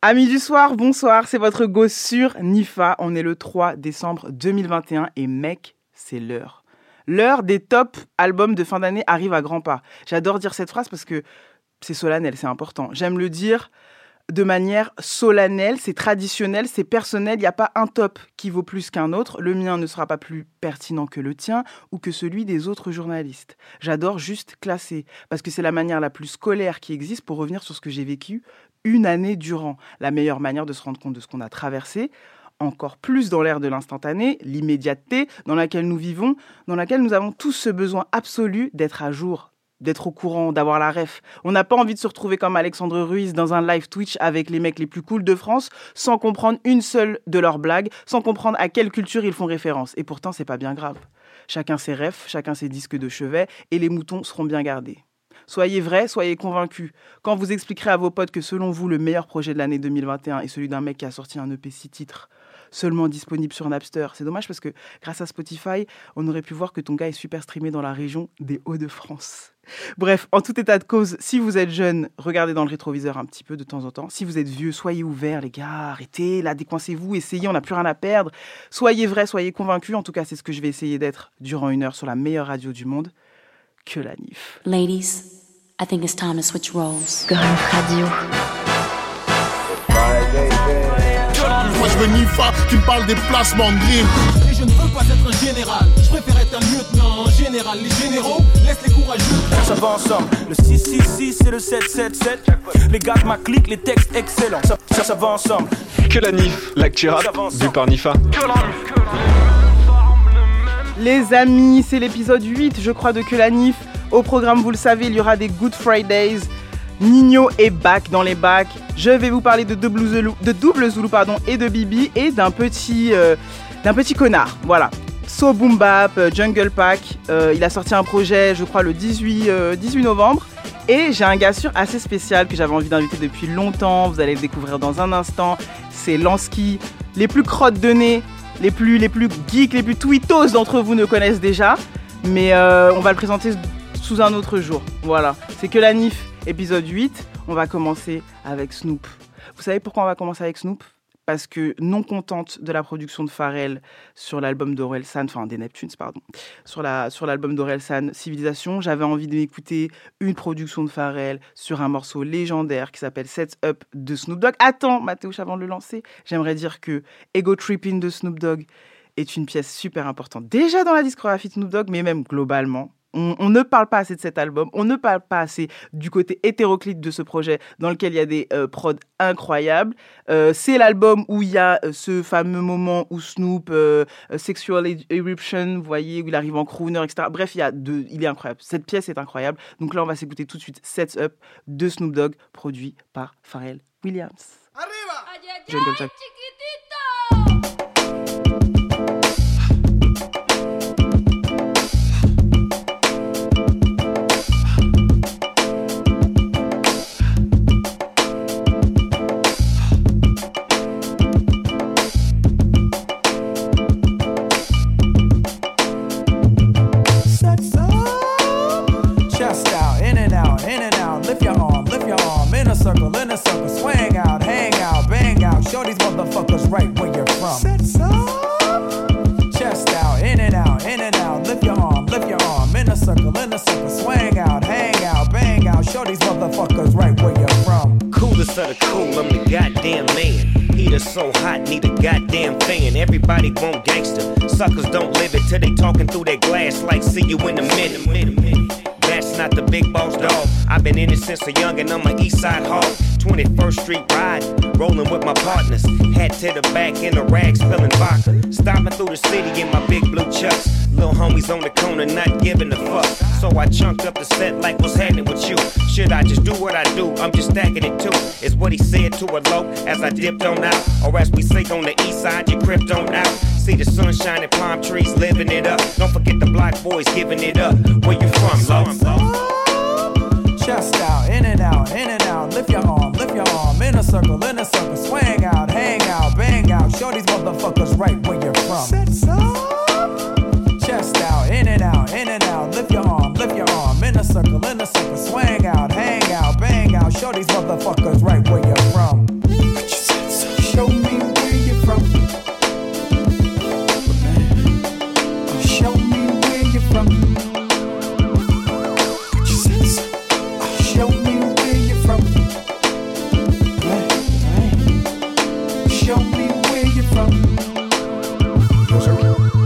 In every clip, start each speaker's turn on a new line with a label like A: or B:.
A: Amis du soir, bonsoir, c'est votre go sur Nifa. On est le 3 décembre 2021 et mec, c'est l'heure. L'heure des top albums de fin d'année arrive à grands pas. J'adore dire cette phrase parce que c'est solennel, c'est important. J'aime le dire de manière solennelle, c'est traditionnel, c'est personnel. Il n'y a pas un top qui vaut plus qu'un autre. Le mien ne sera pas plus pertinent que le tien ou que celui des autres journalistes. J'adore juste classer parce que c'est la manière la plus scolaire qui existe pour revenir sur ce que j'ai vécu une année durant. La meilleure manière de se rendre compte de ce qu'on a traversé encore plus dans l'ère de l'instantané, l'immédiateté dans laquelle nous vivons, dans laquelle nous avons tous ce besoin absolu d'être à jour, d'être au courant, d'avoir la ref. On n'a pas envie de se retrouver comme Alexandre Ruiz dans un live Twitch avec les mecs les plus cools de France sans comprendre une seule de leurs blagues, sans comprendre à quelle culture ils font référence. Et pourtant, c'est pas bien grave. Chacun ses refs, chacun ses disques de chevet et les moutons seront bien gardés. Soyez vrais, soyez convaincus. Quand vous expliquerez à vos potes que selon vous, le meilleur projet de l'année 2021 est celui d'un mec qui a sorti un EP 6 titres, seulement disponible sur Napster. C'est dommage parce que grâce à Spotify, on aurait pu voir que ton gars est super streamé dans la région des Hauts-de-France. Bref, en tout état de cause, si vous êtes jeune, regardez dans le rétroviseur un petit peu de temps en temps. Si vous êtes vieux, soyez ouverts, les gars, arrêtez, là, décoincez-vous, essayez, on n'a plus rien à perdre. Soyez vrais, soyez convaincus. En tout cas, c'est ce que je vais essayer d'être durant une heure sur la meilleure radio du monde, que la NIF.
B: Ladies, I think it's time to switch roles.
C: Radio.
D: Moi je veux Nifa qui me parle des placements de green.
E: Et je ne veux pas être un général, je préfère être un lieutenant en général. Les généraux laissent les courageux.
F: Ça va ensemble, le 666 et le 777. Les gars de ma clique, les textes excellents. Ça, ça, ça va ensemble.
G: Que la NIF, l'actu rap, vu par Nifa.
A: Les amis, c'est l'épisode 8, je crois, de Que la NIF. Au programme, vous le savez, il y aura des Good Fridays. Nino est back dans les bacs. Je vais vous parler de Double Zulu, de double pardon, et de Bibi et d'un petit, euh, d'un petit connard. Voilà. So Boom euh, Jungle Pack. Euh, il a sorti un projet, je crois, le 18, euh, 18 novembre. Et j'ai un gars sûr assez spécial que j'avais envie d'inviter depuis longtemps. Vous allez le découvrir dans un instant. C'est Lansky. Les plus crottes de nez, les plus, les plus geeks, les plus tweetos d'entre vous ne connaissent déjà. Mais euh, on va le présenter sous un autre jour. Voilà. C'est que la NIF, épisode 8. On va commencer avec Snoop. Vous savez pourquoi on va commencer avec Snoop? Parce que non contente de la production de Pharrell sur l'album d'Orelsan, enfin des Neptunes, pardon, sur la sur l'album d'Orelsan, Civilisation, j'avais envie d'écouter une production de Pharrell sur un morceau légendaire qui s'appelle Set Up de Snoop Dogg. Attends, Mathéouche, avant de le lancer, j'aimerais dire que Ego Tripping de Snoop Dogg est une pièce super importante, déjà dans la discographie de Snoop Dogg, mais même globalement. On, on ne parle pas assez de cet album, on ne parle pas assez du côté hétéroclite de ce projet dans lequel il y a des euh, prods incroyables. Euh, c'est l'album où il y a euh, ce fameux moment où Snoop, euh, euh, Sexual Eruption, vous voyez, où il arrive en crooner, etc. Bref, il, y a deux, il est incroyable. Cette pièce est incroyable. Donc là, on va s'écouter tout de suite Sets Up de Snoop Dogg, produit par Pharrell Williams. Jungle Jack.
H: Heater so hot, need a goddamn fan. Everybody want gangster. Suckers don't live it till they talking through their glass like see you in a minute. That's not the big boss dog. I've been in it since a young and I'm a east side hog. 21st Street ride, rolling with my partners. Hat to the back in the rags, spilling vodka. Stopping through the city in my big blue chucks. Little homies on the corner, not giving a fuck. So I chunked up the set like what's happening with you. Should I just do what I do? I'm just stacking it too. Is what he said to a low as I dipped on out. Or as we say on the east side, you crept on out. See the sunshine and palm trees living it up. Don't forget the black boys giving it up. Where you from, low?
I: Chest out, in and out, in and out. Lift your arm, lift your arm. In a circle, in a circle. Swing out, hang out, bang out. Show these motherfuckers right where you're from. circle, in a circle, swang out, hang out, bang out, show these motherfuckers right where you're from. Show me where you're from.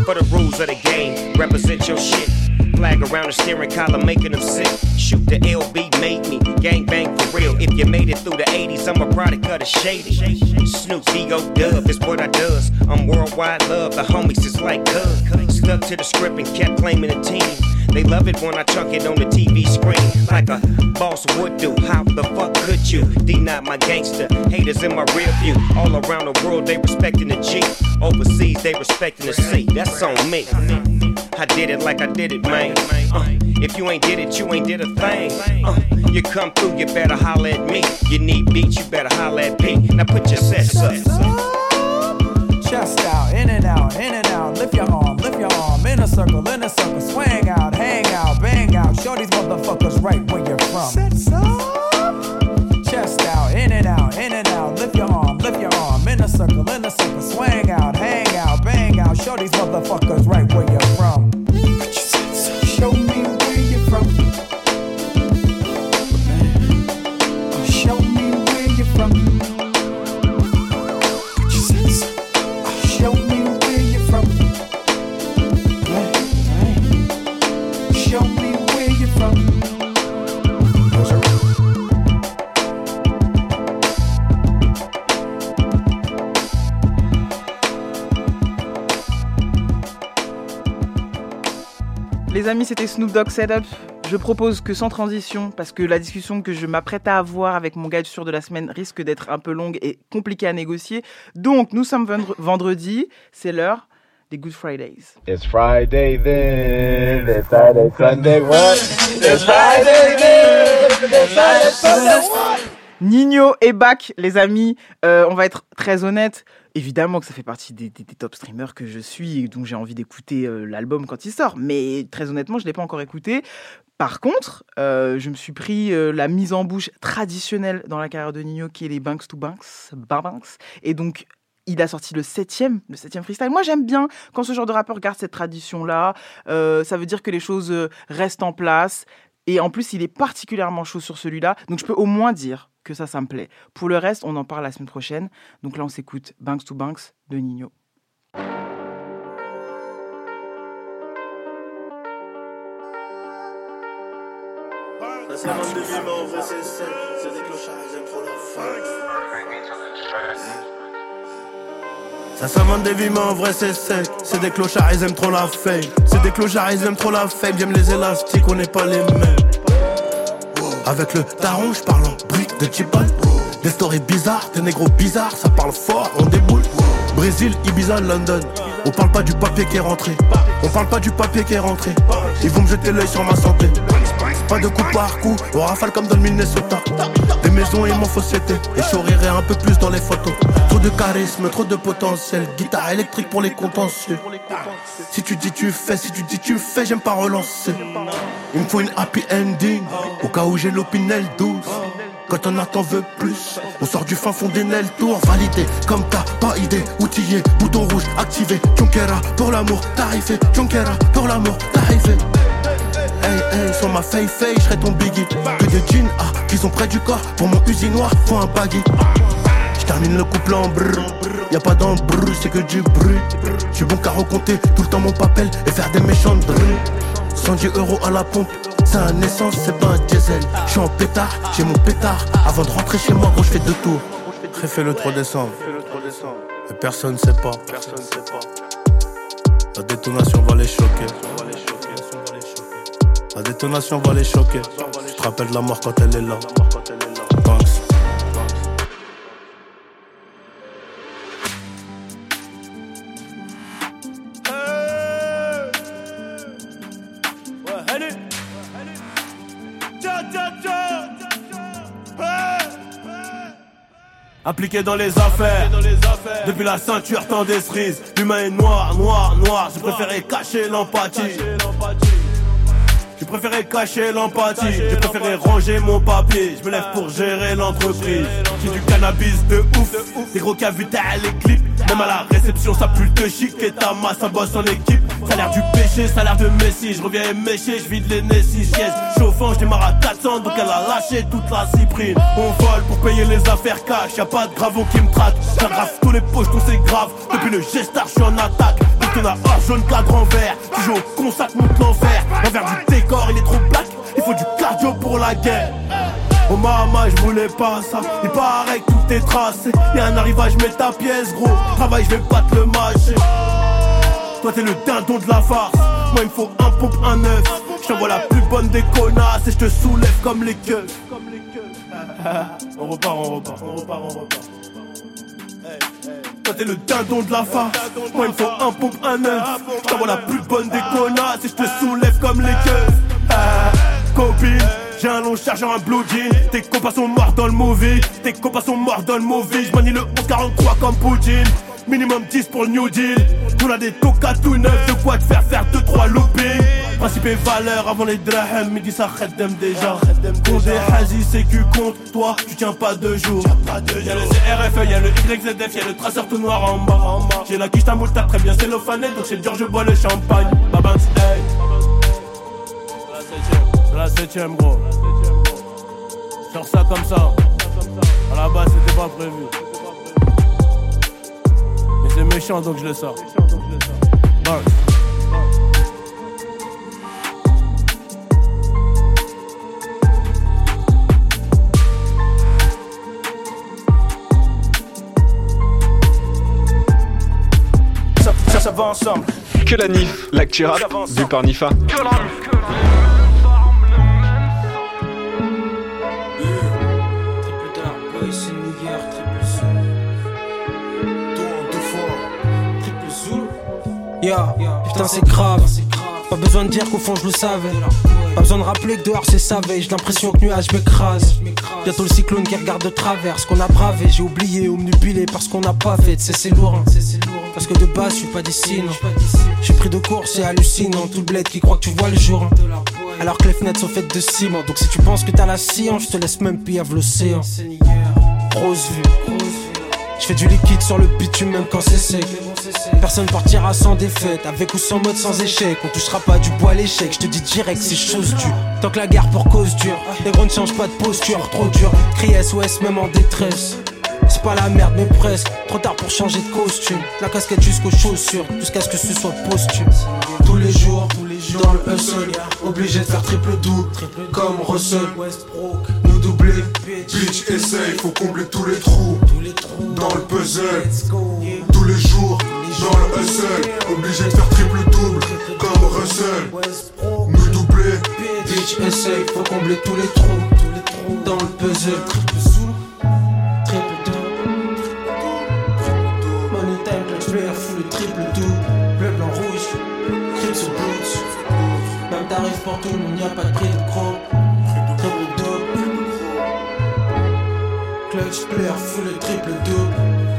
H: For the rules of the game, represent your shit. Flag around the steering column, making them sick. Shoot the LB made me. Gang bang for real. If you made it through the 80s, I'm a product of the shady. Snoop D.O. Dub is what I does. I'm worldwide love. The homies is like Cub. Stuck to the script and kept claiming the team. They love it when I chunk it on the TV screen like a boss would do. How the fuck could you deny my gangster? Haters in my rear view. All around the world, they respecting the G. Overseas, they respecting the C. That's on me. I did it like I did it, man. Uh, if you ain't did it, you ain't did a thing. Uh, you come through, you better holler at me. You need beats, you better holler at me. Now put your sets up.
I: Chest out, in and out, in and out. Lift your arm, lift your arm. In a circle, in a circle. Swing out, hang out, bang out. Show these motherfuckers right where you're from. Sets up. Chest out, in and out, in and out. Lift your arm, lift your arm. In a circle, in a circle. Swing out, hang out, bang out. Show these motherfuckers right where
A: Les amis, c'était Snoop Dogg Setup. Je propose que sans transition, parce que la discussion que je m'apprête à avoir avec mon guide sûr de la semaine risque d'être un peu longue et compliquée à négocier. Donc, nous sommes vendre- vendredi, c'est l'heure des Good Fridays.
C: It's Friday then, it's Saturday, Sunday, what? It's Friday then, it's Saturday, Sunday, what?
A: Nino est back, les amis. Euh, on va être très honnête. Évidemment que ça fait partie des, top streamers que je suis et dont j'ai envie d'écouter euh, l'album quand il sort. Mais très honnêtement, je ne l'ai pas encore écouté. Par contre, euh, je me suis pris euh, la mise en bouche traditionnelle dans la carrière de Nino qui est les Banks to Banks. Banks. Et donc, il a sorti le septième, le septième freestyle. Moi, j'aime bien quand ce genre de rappeur garde cette tradition-là. Ça veut dire que les choses restent en place. Et en plus, il est particulièrement chaud sur celui-là. Donc, je peux au moins dire que ça, ça me plaît. Pour le reste, on en parle la semaine prochaine. Donc là, on s'écoute Banks to Banks de Nino.
J: Ça c'est. Ça s'invente des vivants, en vrai c'est sec. C'est des clochards, ils aiment trop la fame. C'est des clochards, ils aiment trop la fame. J'aime les élastiques, on n'est pas les mêmes. Avec le daron, je parle en brique de Chipol. Des stories bizarres, des négros bizarres, ça parle fort, on déboule. Brésil, Ibiza, London. On parle pas du papier qui est rentré. On parle pas du papier qui est rentré. Ils vont me jeter l'œil sur ma santé. Pas de coup par coup, on rafale comme dans le Minnesota. Des maisons et mon société. Et je rirai un peu plus dans les photos. Trop de charisme, trop de potentiel. Guitare électrique pour les contentieux. Si tu dis tu fais, si tu dis tu fais, j'aime pas relancer. Il me faut une happy ending. Au cas où j'ai l'opinel douce. Quand on attend veut plus, on sort du fin fond des Nel Tour validé comme t'as pas idée, outillé, bouton rouge activé, Chunkera pour l'amour tarifé, Chunkera pour l'amour tarifé. Hey hey, sur ma fay fay, j'serai ton biggie. Que des jeans ah, qui sont près du corps, pour mon usinoir, faut un baggy. J'termine le couple en brr, y a pas d'embrouille, c'est que du bruit. J'suis bon qu'à recompter tout le temps mon papel et faire des méchants bruits. 110 euros à la pompe, c'est un essence, c'est pas un diesel. J'suis en pétard, j'ai mon pétard. Avant de rentrer chez moi, gros, j'fais deux tours. J'ai le 3 décembre. Et personne sait pas. La détonation va les choquer. La détonation va les choquer. Je te rappelle la mort quand elle est là.
F: Impliqué dans les affaires, depuis la ceinture tant des cerises. L'humain est noir, noir, noir. J'ai préféré cacher l'empathie. J'ai préféré cacher l'empathie. J'ai préféré ranger mon papier. Je me lève pour gérer l'entreprise. J'ai du cannabis de ouf. Des gros cavités à les clips. Même à la réception, ça pue le chic. Et ta masse, ça bosse en équipe. Ça a l'air du péché, ça a l'air de Messi. Je reviens éméché, je vide les Nessie. Siège chauffant, je démarre à 400. Donc elle a lâché toute la cyprine. On vole pour payer les affaires cash. Y'a pas de gravon qui me traque. J'aggrave tous les poches, tout c'est grave. Depuis le gestar, je suis en attaque. ton a or jaune qu'à grand vert. Tu joues au con, ça te monte l'enfer. L'envers du décor, il est trop black. Il faut du cardio pour la guerre. Oh maman, je voulais pas ça. Il paraît que tout est tracé. Y'a un arrivage, mets ta pièce, gros. Travail, je vais pas te le mâcher. Toi, t'es le dindon de la farce. Moi, il me faut un pompe, un œuf. Je t'envoie la plus bonne des connasses et je te soulève comme les queues. on repart, on repart, on repart, on repart. Toi t'es le dindon de la farce. Moi il me faut un pompe, un œuf. Je t'envoie la plus bonne des connasses Et je te soulève comme les queues ah, Copine j'ai un long chargeur, un blue jean. Tes copains sont morts dans le movie. Tes copains sont morts dans le movie. Je manie le 1143 comme Poutine. Minimum 10 pour le New Deal. On a des tokas tout neufs. De quoi te faire faire 2-3 loopings Principe et valeur avant les drahams Midi ça d'aime déjà. Compte des hazi sécu compte Toi. Tu tiens pas deux jours Y'a le CRF, y'a le YZF Y'a le traceur tout noir en bas. J'ai la quiche ta très bien cellophanée Donc c'est dur je bois le champagne. Babans hey. C'est la septième gros. Sors ça comme ça. À la base c'était pas prévu. Mais c'est méchant donc je le sors. Bang.
K: Ensemble.
G: Que la NIF, l'actu rap, vu par Nifa.
L: Yeah, putain c'est grave. Pas besoin de dire qu'au fond je le savais. Pas besoin de rappeler que dehors c'est savage. J'ai l'impression que nuage m'écrase. Bientôt le cyclone qui regarde de travers ce qu'on a bravé. J'ai oublié, omnubilé parce qu'on n'a pas fait. C'est c'est lourd. hein. Parce que de base je suis pas d'ici non. J'ai pris de cours, c'est hallucinant. Tout le bled qui croit que tu vois le jour. hein. Alors que les fenêtres sont faites de ciment. Donc si tu penses que t'as la science, je te laisse même pillave l'océan. Rose vue. Je fais du liquide sur le bitume même quand c'est sec. Personne partira sans défaite, avec ou sans mode sans échec. On touchera pas du bois à l'échec, je te dis direct, c'est chose dure. Tant que la guerre pour cause dure, les gros ne changent pas de posture, trop dur. Crie SOS même en détresse. C'est pas la merde, mais presque. Trop tard pour changer de costume. La casquette jusqu'aux chaussures, jusqu'à ce que ce soit posthume. Tous les jours, tous les jours, dans le hustle, obligé de faire triple double, comme Russell Westbrook. Nous doubler,
D: Bitch, essaye, faut combler tous les trous. Dans le puzzle, tous les jours, dans le hustle. Obligé de faire triple double, comme Russell. Nous doubler,
L: Bitch, essaye, faut combler tous les trous. Dans le puzzle, Clutch player, full le triple double. Bleu, blanc, rouge, crips ou blues. Même tarif pour tout le monde, y'a pas de prix de gros. Triple double. Clutch player, full le triple double.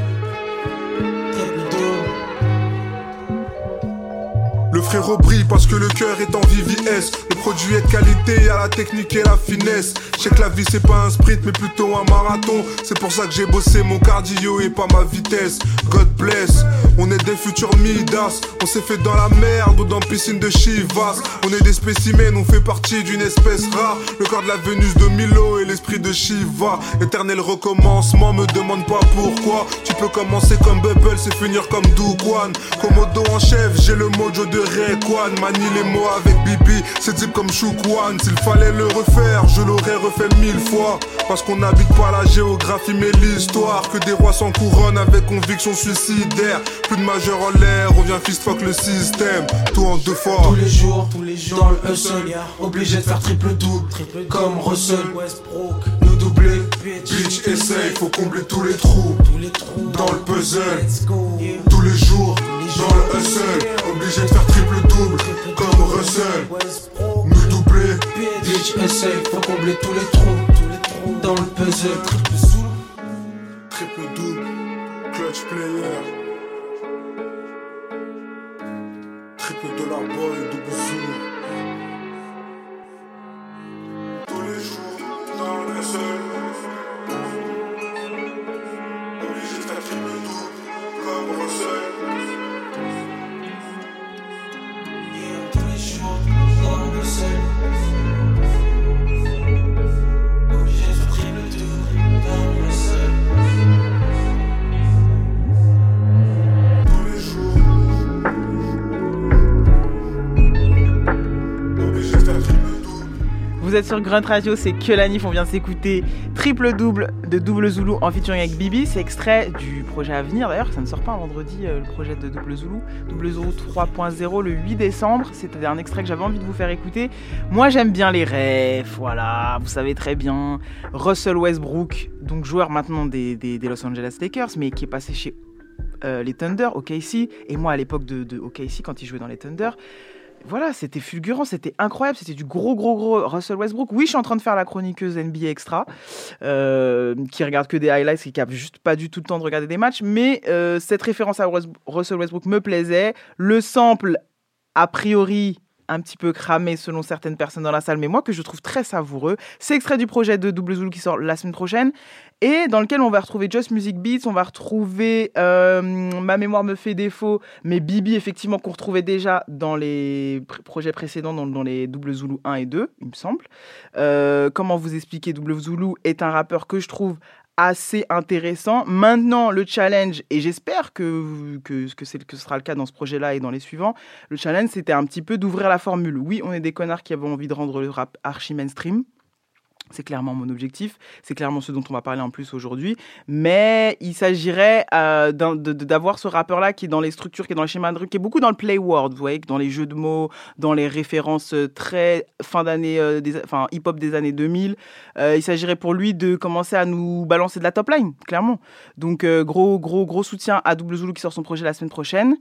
D: Frérot brille parce que le cœur est en VVS. Le produit est de qualité, à la technique et la finesse. Je sais que la vie c'est pas un sprint mais plutôt un marathon. C'est pour ça que j'ai bossé mon cardio et pas ma vitesse. God bless, on est des futurs Midas. On s'est fait dans la merde ou dans piscine de Chivas. On est des spécimens, on fait partie d'une espèce rare. Le corps de la Vénus de Milo et l'esprit de Shiva. Éternel recommencement, me demande pas pourquoi. Tu peux commencer comme Bubble, c'est finir comme Douquan. Komodo en chef, j'ai le mojo de Rayquan. Manie les mots avec Bibi, c'est type comme Choukwan. S'il fallait le refaire, je l'aurais refait mille fois. Parce qu'on n'habite pas la géographie mais l'histoire. Que des rois sans couronne avec conviction suicidaire. Plus de majeur en l'air, on vient fist fuck le système. Tout en deux fois.
L: Tous les jours, tous les jours, dans le hustle, obligé de faire triple double, comme Russell. Westbrook. Nous doubler,
D: Bitch, essaye, faut combler tous les trous. Dans le puzzle, tous les jours, dans le hustle. Obligé de faire triple double, comme Russell. Nous doubler,
L: Bitch, essaye, faut combler tous les trous, dans le puzzle. Triple
D: triple double, clutch player. Triple
A: Vous êtes sur Grunt Radio, c'est que la Nif. On vient s'écouter triple double de Double Zulu en featuring avec Bibi. C'est extrait du projet à venir d'ailleurs. Ça ne sort pas vendredi, euh, le projet de Double Zulu. Double Zulu 3.0 le 8 décembre. C'était un extrait que j'avais envie de vous faire écouter. Moi j'aime bien les rêves, voilà, vous savez très bien. Russell Westbrook, donc joueur maintenant des Los Angeles Lakers, mais qui est passé chez euh, les Thunder, OKC. Et moi à l'époque de, de OKC, quand il jouait dans les Thunder voilà, c'était fulgurant, c'était incroyable, c'était du gros, gros, gros Russell Westbrook. Oui, je suis en train de faire la chroniqueuse NBA Extra, euh, qui regarde que des highlights, qui n'a juste pas du tout le temps de regarder des matchs, mais euh, cette référence à Russell Westbrook me plaisait. Le sample, a priori, un petit peu cramé selon certaines personnes dans la salle, mais moi que je trouve très savoureux. C'est extrait du projet de Double Zulu qui sort la semaine prochaine et dans lequel on va retrouver Just Music Beats, on va retrouver euh, Ma mémoire me fait défaut, mais Bibi effectivement qu'on retrouvait déjà dans les projets précédents, dans, les Double Zulu 1 et 2, il me semble. Euh, comment vous expliquer Double Zulu est un rappeur que je trouve assez intéressant. Maintenant, le challenge, et j'espère que, que, que, que ce sera le cas dans ce projet-là et dans les suivants, le challenge, c'était un petit peu d'ouvrir la formule. Oui, on est des connards qui avons envie de rendre le rap archi mainstream. C'est clairement mon objectif, c'est clairement ce dont on va parler en plus aujourd'hui. Mais il s'agirait euh, d'avoir ce rappeur-là qui est dans les structures, qui est dans le schéma de qui est beaucoup dans le play word, vous voyez, dans les jeux de mots, dans les références euh, très fin d'année, euh, enfin hip-hop des années 2000. il s'agirait pour lui de commencer à nous balancer de la top line, clairement. Donc gros, gros, gros soutien à Double Zulu qui sort son projet la semaine prochaine.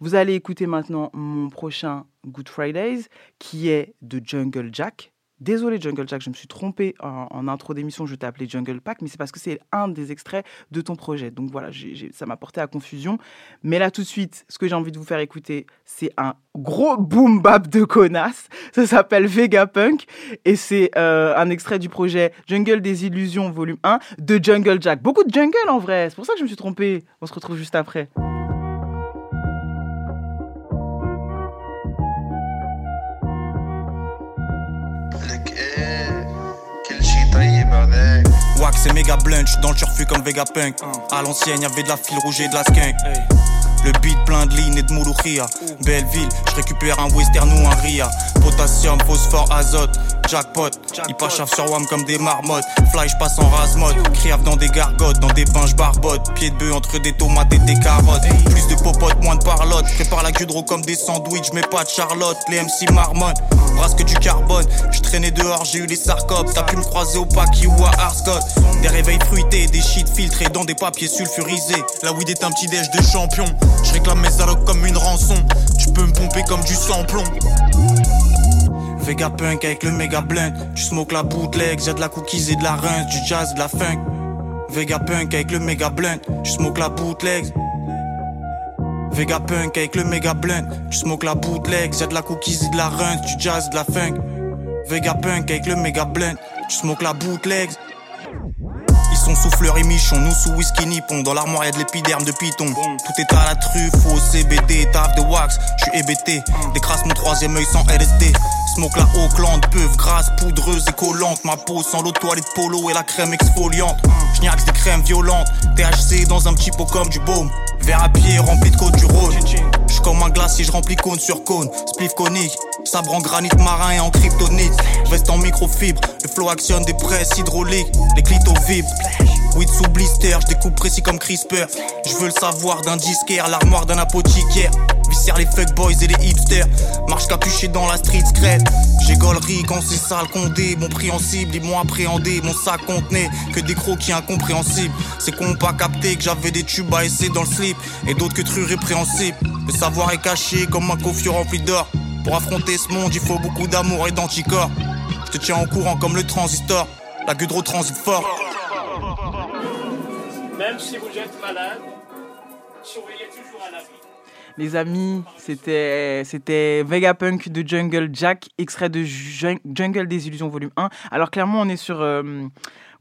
A: Vous allez écouter maintenant mon prochain Good Fridays qui est de Jungle Jack. Désolé Jungle Jack, je me suis trompé en, intro d'émission, je t'ai appelé Jungle Pack, mais c'est parce que c'est un des extraits de ton projet. Donc voilà, ça m'a porté à confusion. Mais là tout de suite, ce que j'ai envie de vous faire écouter, c'est un gros boom bap de connasse. Ça s'appelle Vegapunk et c'est euh, un extrait du projet Jungle des Illusions volume 1 de Jungle Jack. Beaucoup de jungle en vrai, c'est pour ça que je me suis trompé. On se retrouve juste après.
M: Wax c'est méga blunt, dans le turfu comme Vegapunk. À l'ancienne, y'avait de la file rouge et de la skunk. Le beat plein de lignes et de mouloukhia. Belleville, je récupère un western ou un ria. Potassium, phosphore, azote, jackpot. Ils pachave sur WAM comme des marmottes. Fly, je passe en rase-mode. Dans des gargotes, dans des bains, barbotte. Pied de bœuf entre des tomates et des carottes. Plus de popote, moins de parlotte. Prépare la gudro comme des sandwichs, mais pas de charlotte. Les MC marmonne, brasse que du carbone. Je traînais dehors, j'ai eu les sarcopes. T'as pu me croiser au Paki ou à Arscott. Des réveils fruités, des shit filtrés dans des papiers sulfurisés. La weed est un petit déj de champion. Je réclame mes allocs comme une rançon. Tu peux me pomper comme du samplon. Vegapunk avec le méga blunt. Tu smoke la bootleg, j'ai de la cookies et de la rince, du jazz, de la funk. Vegapunk avec le méga blunt. Tu smoke la bootleg. Vegapunk avec le méga blunt. Tu smoke la bootleg, j'ai de la cookies et de la rince, du jazz, de la funk. Vegapunk avec le méga blunt. Tu smoke la bootleg. Son souffleur et michon, nous sous whisky nippon. Dans l'armoire y'a de l'épiderme de python. Tout est à la truffe, au CBD, taf de wax. J'suis hébété, décrasse mon troisième œil sans LSD. Smoke la Auckland, peuf, grasse, poudreuse et collante. Ma peau sans l'eau toilette polo et la crème exfoliante. J'niaxe des crèmes violentes, THC dans un petit pot comme du baume. Verre à pied rempli de côte du Rhône. J'suis comme un glacier, remplis cône sur cône. Spliff conique, sabre en granit marin et en kryptonite. Veste en microfibre, le flow actionne des presses hydrauliques. Les clitos vibrent. Weed sous blister, je découpe précis comme CRISPR. Je veux le savoir d'un disquaire, l'armoire d'un apothicaire. Viscère les fuckboys et les hipsters. Marche capuché dans la street scred. J'ai gollerie quand c'est sale condé. Mon cible, ils m'ont appréhendé. Mon sac contenait que des croquis incompréhensibles. C'est qu'on pas capté que j'avais des tubes à essayer dans le slip. Et d'autres que trucs répréhensibles. Le savoir est caché comme un coffre rempli d'or. Pour affronter ce monde, il faut beaucoup d'amour et d'anticorps. Je te tiens au courant comme le transistor. La gudro transite fort.
N: Même si vous êtes malade, surveillez toujours à la vie.
A: Les amis, c'était c'était Vegapunk de Jungle Jack, extrait de Jungle des Illusions volume 1. Alors clairement, on est sur euh,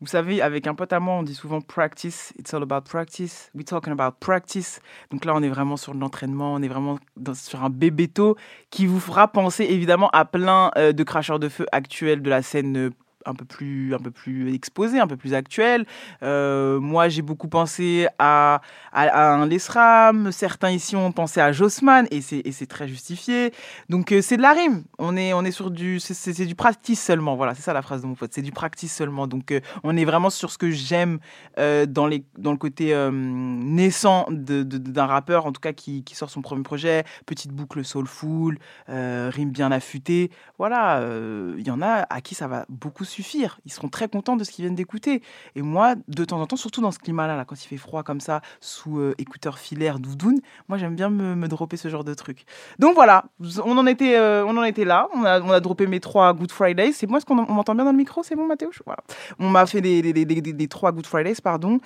A: vous savez, avec un pote à moi, on dit souvent practice, it's all about practice, we talking about practice. Donc là, on est vraiment sur l'entraînement, on est vraiment sur un bébéto qui vous fera penser évidemment à plein euh, de cracheurs de feu actuels de la scène euh, un peu plus, un peu plus exposé, un peu plus actuel. Euh, moi, j'ai beaucoup pensé à, à, à un Lesram. Certains ici ont pensé à Jossman et c'est, très justifié. Donc, euh, c'est de la rime. On est, on est sur du, c'est, du practice seulement. Voilà, c'est ça la phrase de mon pote. C'est du practice seulement. Donc, euh, on est vraiment sur ce que j'aime dans, les, dans le côté naissant d'un rappeur, en tout cas qui, qui sort son premier projet. Petite boucle soulful, rime bien affûtée. Voilà, il y en a à qui ça va beaucoup suffire. Ils seront très contents de ce qu'ils viennent d'écouter. Et moi, de temps en temps, surtout dans ce climat-là, là, quand il fait froid comme ça, sous euh, écouteurs filaires, doudoune, moi j'aime bien me, me dropper ce genre de truc. Donc voilà, on en était, euh, on en était là. On a, on a droppé mes trois Good Fridays. C'est moi, est-ce qu'on on m'entend bien dans le micro? C'est bon, Mathéo? On m'a fait des, des- des- des trois Good Fridays, pardon.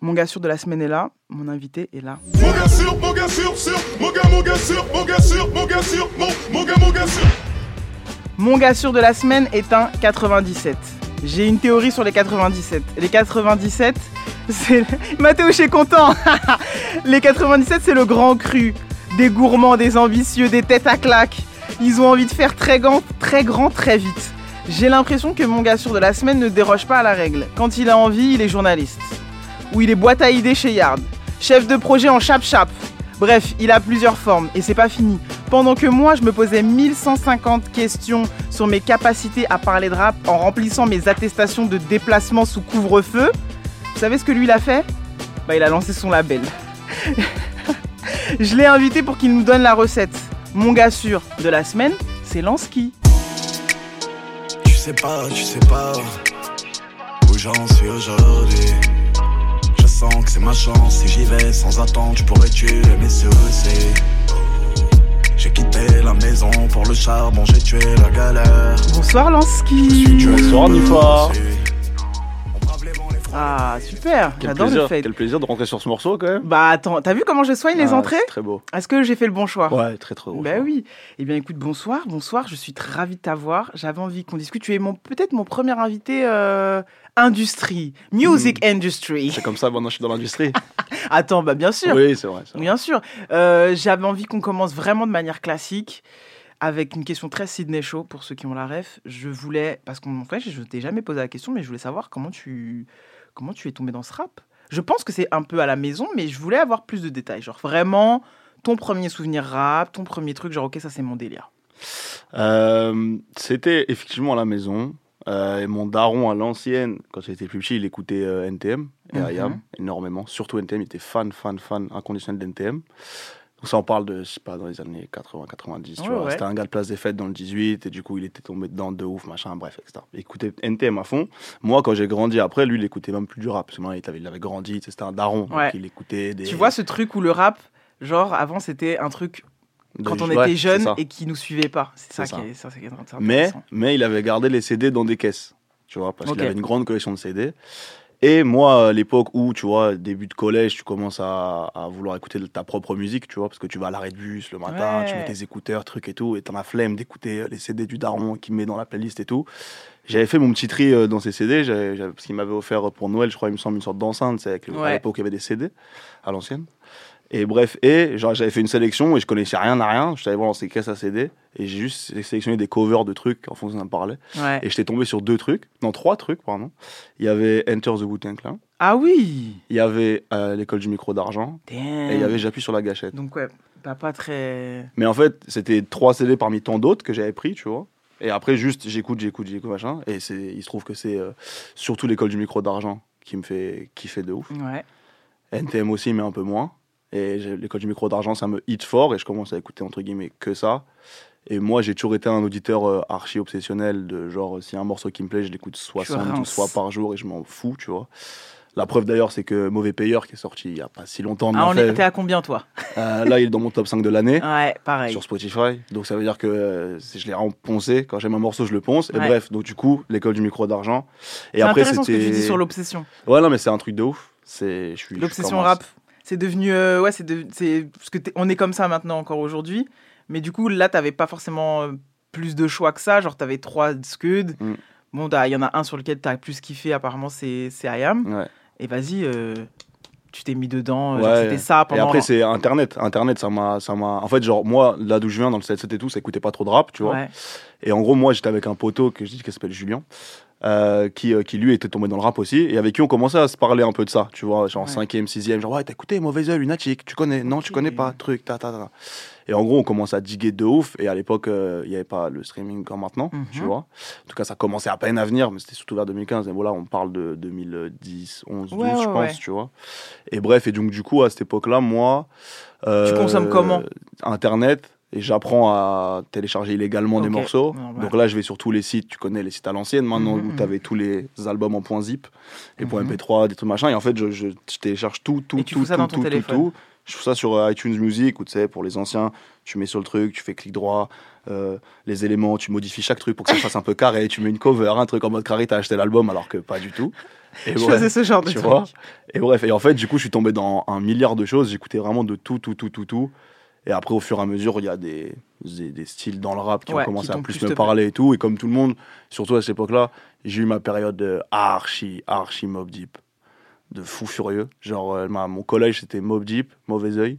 A: Mon gars sûr de la semaine est là. Mon invité est là.
D: Mon gars sûr, mon gars sûr, sûr, mon gars, mon gars sûr, mon gars sûr, mon gars sûr, mon, mon gars, mon gars sûr.
A: Mon gars sûr de la semaine est un 97. J'ai une théorie sur les 97. Les 97, c'est... Mathéo, est content Les 97, c'est le grand cru. Des gourmands, des ambitieux, des têtes à claques. Ils ont envie de faire très grand, très grand, très vite. J'ai l'impression que mon gars sûr de la semaine ne déroge pas à la règle. Quand il a envie, il est journaliste. Ou il est boîte à idées chez Yard. Chef de projet en chap-chap. Bref, il a plusieurs formes et c'est pas fini. Pendant que moi, je me posais 1150 questions sur mes capacités à parler de rap en remplissant mes attestations de déplacement sous couvre-feu, vous savez ce que lui il a fait? Bah, il a lancé son label. je l'ai invité pour qu'il nous donne la recette. Mon gars sûr de la semaine, c'est Lansky.
O: Tu sais pas, tu sais pas où j'en suis aujourd'hui. Sens que c'est ma chance, si j'y vais sans attendre, je pourrais tuer mes soucis. J'ai quitté la maison pour le charbon, j'ai tué la galère.
A: Bonsoir Lansky.
P: Bonsoir Nifa.
A: Ah, super. J'adore le
P: quel plaisir de rentrer sur ce morceau quand même.
A: Bah attends, t'as vu comment je soigne les
P: Ah,
A: entrées
P: Très beau.
A: Est-ce que j'ai fait le bon choix
P: Ouais, très très beau.
A: Ben oui. Eh bien écoute, bonsoir, bonsoir, je suis très ravie de t'avoir. J'avais envie qu'on discute. Tu es mon peut-être mon premier invité euh, industrie, music industry.
P: C'est comme ça maintenant je suis dans l'industrie.
A: Attends, bah bien sûr.
P: Oui, c'est vrai.
A: Bien sûr. Euh, J'avais envie qu'on commence vraiment de manière classique avec une question très Sydney Show pour ceux qui ont la ref. Je voulais, parce qu'en fait, je ne t'ai jamais posé la question, mais je voulais savoir comment tu, comment tu es tombé dans ce rap? Je pense que c'est un peu à la maison, mais je voulais avoir plus de détails. Genre vraiment, ton premier souvenir rap, ton premier truc, genre ok, ça c'est mon délire.
P: Euh, C'était effectivement à la maison. Euh, et mon daron à l'ancienne, quand j'étais plus petit, il écoutait euh, NTM et
A: Mhm.
P: IAM énormément. Surtout NTM, il était fan, fan, fan inconditionnel d'NTM. Donc ça, on parle de, je sais pas, dans les années 80-90, tu
A: Ouais,
P: vois.
A: ouais.
P: C'était un gars de Place des Fêtes dans le 18, et du coup, il était tombé dedans de ouf, machin, bref, etc. Il écoutait NTM à fond. Moi, quand j'ai grandi après, lui, il écoutait même plus du rap, parce que moi, il avait, il avait grandi, c'était un daron, donc
A: Ouais.
P: il écoutait des...
A: Tu vois ce truc où le rap, genre avant c'était un truc quand on était jeune et qui nous suivait pas. C'est ça, qui est, ça, c'est
P: Mais,
A: intéressant.
P: mais il avait gardé les CD dans des caisses, tu vois, parce qu'il avait une grande collection de CD. Et moi, à l'époque où, tu vois, début de collège, tu commences à, à vouloir écouter ta propre musique, tu vois, parce que tu vas à l'arrêt de bus le matin, tu mets tes écouteurs, trucs et tout, et t'en as flemme d'écouter les CD du daron qui met dans la playlist et tout. J'avais fait mon petit tri euh, dans ces CD, parce qu'il m'avait offert pour Noël, je crois, il me semble, une sorte d'enceinte, c'est
A: Ouais.
P: à l'époque, il y avait des CD à l'ancienne. Et bref, et j'avais fait une sélection et je connaissais rien à rien. Je savais voir dans ces caisses à CD et j'ai juste sélectionné des covers de trucs en fonction d'un parlait.
A: Ouais.
P: Et j'étais tombé sur deux trucs, non, trois trucs, pardon. Il y avait Enter the Wu-Tang Clan.
A: Ah oui
P: Il y avait euh, l'école du micro d'argent.
A: Damn.
P: Et il y avait J'appuie sur la gâchette.
A: Donc ouais, t'as pas très...
P: Mais en fait, c'était trois CD parmi tant d'autres que j'avais pris, tu vois. Et après, juste, j'écoute, j'écoute, j'écoute, machin. Et c'est, il se trouve que c'est euh, surtout l'école du micro d'argent qui me fait kiffer de ouf.
A: Ouais.
P: NTM aussi, mais un peu moins. Et l'école du micro d'argent, ça me hit fort et je commence à écouter entre guillemets que ça. Et moi, j'ai toujours été un auditeur euh, archi obsessionnel de genre, s'il y a un morceau qui me plaît, je l'écoute 60
A: rinces.
P: fois par jour et je m'en fous, tu vois. La preuve d'ailleurs, c'est que Mauvais Payeur, qui est sorti il y a pas si longtemps,
A: Ah, on
P: fait-
A: t'es à combien toi?
P: Euh, là, il est dans mon top 5 de l'année.
A: Ouais, pareil.
P: Sur Spotify. Donc ça veut dire que euh, si je l'ai poncé. Quand j'aime un morceau, je le ponce. Et
A: Ouais.
P: bref, donc du coup, l'école du micro d'argent. Et
A: C'est
P: après,
A: intéressant ce que tu
P: c'était-
A: dis sur l'obsession.
P: Ouais, non, mais c'est un truc de ouf. C'est,
A: L'obsession rap, c'est devenu... euh, ouais, c'est... De... c'est... Parce que on est comme ça maintenant encore aujourd'hui. Mais du coup, là, t'avais pas forcément euh, plus de choix que ça. Genre, t'avais trois scuds.
P: Mm.
A: Bon, il y en a un sur lequel t'as plus kiffé, apparemment, c'est c'est.
P: Ouais.
A: Et vas-y, euh, tu t'es mis dedans. genre,
P: Ouais.
A: C'était ça pendant.
P: Et après, c'est Internet. Internet, ça m'a, ça m'a. En fait, genre, moi, là d'où je viens, dans le 7 et tout, ça écoutait pas trop de rap, tu vois. Et en gros, moi, j'étais avec un poteau que je dis qui s'appelle Julien, euh, qui, euh, qui lui était tombé dans le rap aussi, et avec qui on commençait à se parler un peu de ça, tu vois, genre 5ème, 6ème, genre, ouais, t'as écouté Mauvais Oeil, Lunatic, tu connais Non, tu connais pas, truc, ta, ta, ta. Et en gros, on commence à diguer de ouf, et à l'époque, euh, il n'y avait pas le streaming comme maintenant, tu
A: Mhm.
P: vois. En tout cas, ça commençait à peine à venir, mais c'était surtout vers 2015, et voilà, on parle de 2010, 11, 12,
A: Ouais, ouais,
P: je pense, tu vois. Et bref, et donc, du coup, à cette époque-là, moi. euh,
A: consommes comment?
P: Internet. Et j'apprends à télécharger illégalement des morceaux.
A: Normal.
P: Donc là, je vais sur tous les sites. Tu connais les sites à l'ancienne maintenant
A: Mhm,
P: où
A: mhm.
P: tu avais tous les albums en point .zip et point
A: Mhm.
P: .mp3, des trucs machin. Et en fait, je, je- je télécharge tout, tout,
A: Et
P: tout, tout, tout, tout,
A: téléphone.
P: tout. Je fais ça sur euh, iTunes Music ou tu sais, pour les anciens, tu mets sur le truc, tu fais clic droit, euh, les éléments, tu modifies chaque truc pour que ça fasse un peu carré. Tu mets une cover, un truc en mode carré, t'as acheté l'album alors que pas du tout. Et
A: Je faisais ce genre de
P: tu
A: truc.
P: vois. Et bref, et en fait, du coup, je suis tombé dans un milliard de choses. J'écoutais vraiment de tout, tout, tout, tout, tout. Et après, au fur et à mesure, il y a des, des, des styles dans le rap qui
A: Ouais,
P: ont
A: qui
P: commencé à plus
A: plus
P: me parler et tout. Et comme tout le monde, surtout à cette époque-là, j'ai eu ma période de archi, archi Mob Deep. De fou furieux. Genre, euh, ma- mon collège, c'était Mob Deep, Mauvais Oeil.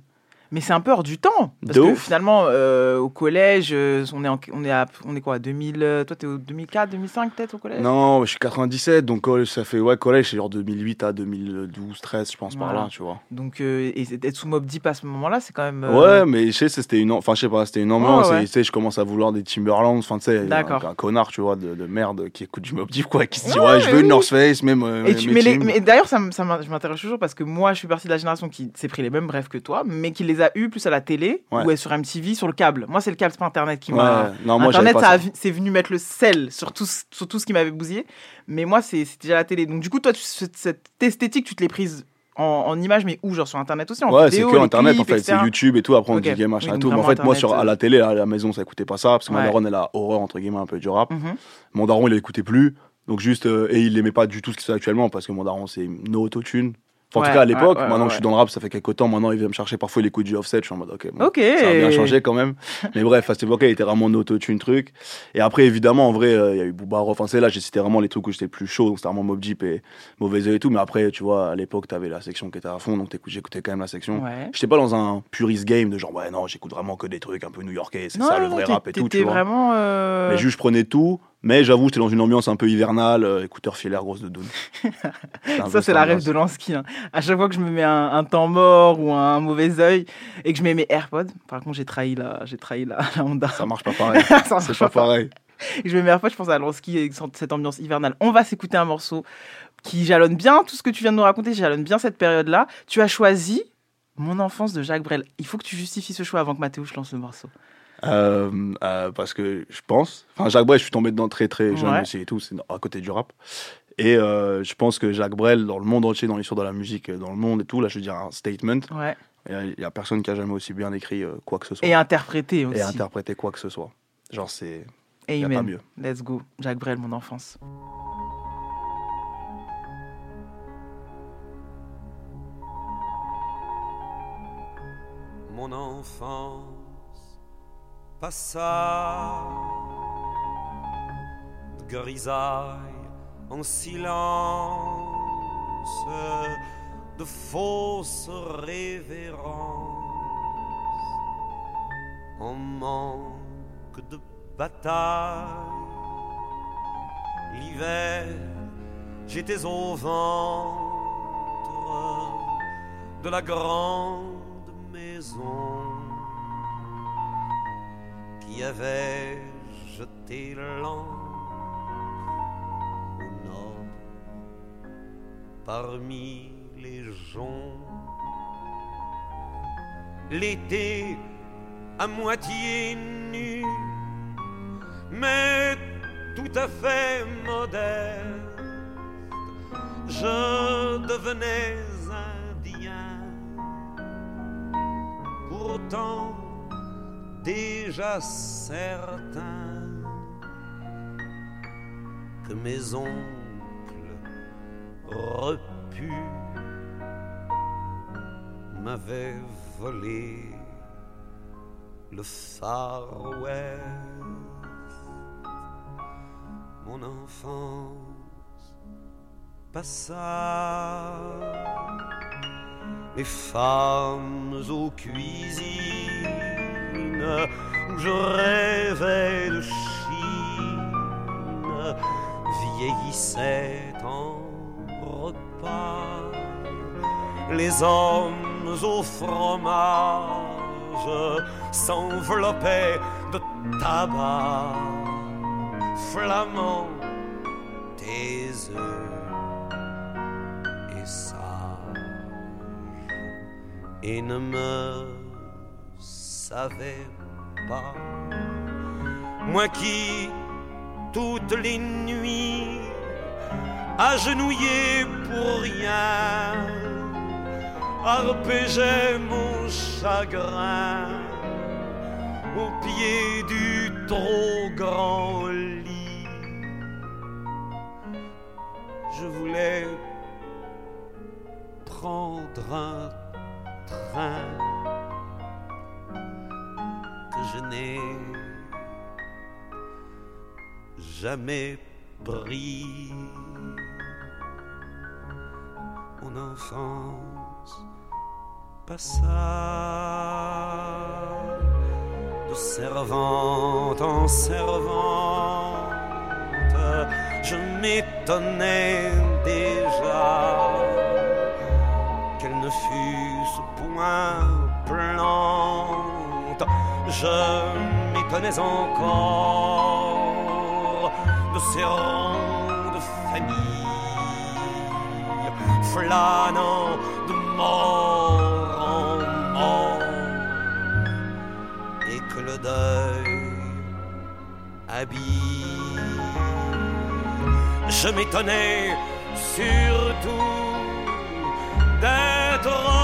A: Mais c'est un peu hors du temps. Parce
P: De
A: que
P: ouf.
A: finalement, euh, au collège, euh, on, est en- on, est à, on est quoi 2000, euh, Toi, t'es au 2004, 2005 peut-être au collège?
P: Non, je suis 97, donc ça fait, ouais, collège, c'est genre 2008 à 2012, 13, je pense, par là, tu vois.
A: Donc, euh, et être sous Mob Deep à ce moment-là, c'est quand même. euh,
P: Ouais, mais je sais, c'était une, enfin, je sais pas, c'était une ambiance.
A: Ouais.
P: Tu sais, je commence à vouloir des Timberlands. Enfin, tu sais, un, connard, tu vois, de, de merde qui écoute du Mob Deep, quoi, qui se dit,
A: Ouais,
P: ouais, je veux une
A: oui.
P: North Face, même.
A: Et tu- mais les- mais d'ailleurs, ça, ça je m'intéresse toujours parce que moi, je suis partie de la génération qui s'est pris les mêmes rêves que toi, mais qui les a eus plus à la télé
P: Ouais.
A: ou sur MTV, sur le câble. Moi, c'est le câble, c'est pas Internet qui m'a.
P: non, moi,
A: Internet,
P: pas
A: ça c'est venu mettre le sel sur tout, ce- sur tout ce qui m'avait bousillé. Mais moi, c'est déjà la télé. Donc, du coup, toi, tu- cette, esthétique, tu te l'es prise en, en image, mais où? Genre sur Internet aussi en
P: Ouais, c'est que
A: les
P: Internet
A: clips,
P: en fait, c'est YouTube et tout. Après, on diguait machin
A: Oui,
P: et tout. Mais en fait, moi, sur, à la télé, à la maison, ça écoutait pas ça parce que ma
A: Ouais.
P: daronne, elle a horreur, entre guillemets, un peu du rap.
A: Mhm.
P: Mon daron, il l'écoutait plus. Donc, juste, euh, et il aimait pas du tout ce qui se fait actuellement parce que mon daron, c'est no autotune. Enfin, en
A: Ouais,
P: tout cas, à l'époque,
A: ouais, ouais,
P: maintenant que je suis dans le rap, ça fait quelques temps. Maintenant, il vient me chercher. Parfois, il écoute du offset. Je suis en mode, ok, bon, ça a bien changé quand même. Mais bref, à cette époque, il était vraiment autotune truc. Et après, évidemment, en vrai, euh, il y a eu Booba Enfin, c'est là, j'ai cité vraiment les trucs où j'étais plus chaud. Donc, c'était vraiment Mob Deep et Mauvais Oeil et tout. Mais après, tu vois, à l'époque, t'avais la section qui était à fond. Donc, j'écoutais quand même la section.
A: Ouais.
P: J'étais pas dans un purist game de genre, ouais, non, j'écoute vraiment que des trucs un peu new-yorkais. C'est ça le vrai rap et tout, tu vois.
A: vraiment. euh,
P: Mais juste, je prenais tout. Mais j'avoue, j'étais dans une ambiance un peu hivernale, euh, écouteur filaire, grosse de doune.
A: Ça, c'est la rêve de Lansky. hein. À chaque fois que je me mets un, un temps mort ou un mauvais œil et que je mets mes AirPods, par contre, j'ai trahi la, j'ai trahi la, la Honda.
P: Ça marche pas pareil.
A: Ça marche
P: c'est pas pareil.
A: Et je mets mes AirPods, je pense à Lansky et cette ambiance hivernale. On va s'écouter un morceau qui jalonne bien tout ce que tu viens de nous raconter, jalonne bien cette période-là. Tu as choisi Mon enfance de Jacques Brel. Il faut que tu justifies ce choix avant que Mathéo lance le morceau.
P: Euh, euh, parce que je pense. Enfin, Jacques Brel, je suis tombé dedans très très jeune
A: Ouais.
P: aussi et tout, c'est à côté du rap. Et euh, je pense que Jacques Brel, dans le monde entier, dans l'histoire de la musique, dans le monde et tout, là je veux dire un statement.
A: Ouais.
P: Il n'y a, personne qui a jamais aussi bien écrit euh, quoi que ce soit.
A: Et interprété aussi.
P: Et interprété quoi que ce soit. Genre, c'est. y a
A: Amen.
P: pas mieux.
A: Let's go. Jacques Brel, mon enfance.
Q: mon enfance passa grisaille en silence, de fausses révérences, en manque de bataille. L'hiver, j'étais au ventre de la grande maison qui avait jeté l'an au nord parmi les joncs. L'été à moitié nu, mais tout à fait modeste, je devenais indien. Pourtant, déjà certain que mes oncles repus m'avaient volé le Far West. Mon enfance passa et femmes aux cuisines je rêvais de Chine vieillissaient en repas. Les hommes au fromage s'enveloppaient de tabac flamand œufs et sage et ne me savais pas moi qui toutes les nuits agenouillé pour rien arpégeais mon chagrin au pied du trop grand lit. Je voulais prendre un train je n'ai jamais pris. Mon enfance passa de servante en servante. Je m'étonnais déjà qu'elle ne fût point Je m'étonnais encore de ces rangs de famille flânant de mort en mort et que le deuil habille. Je m'étonnais surtout d'être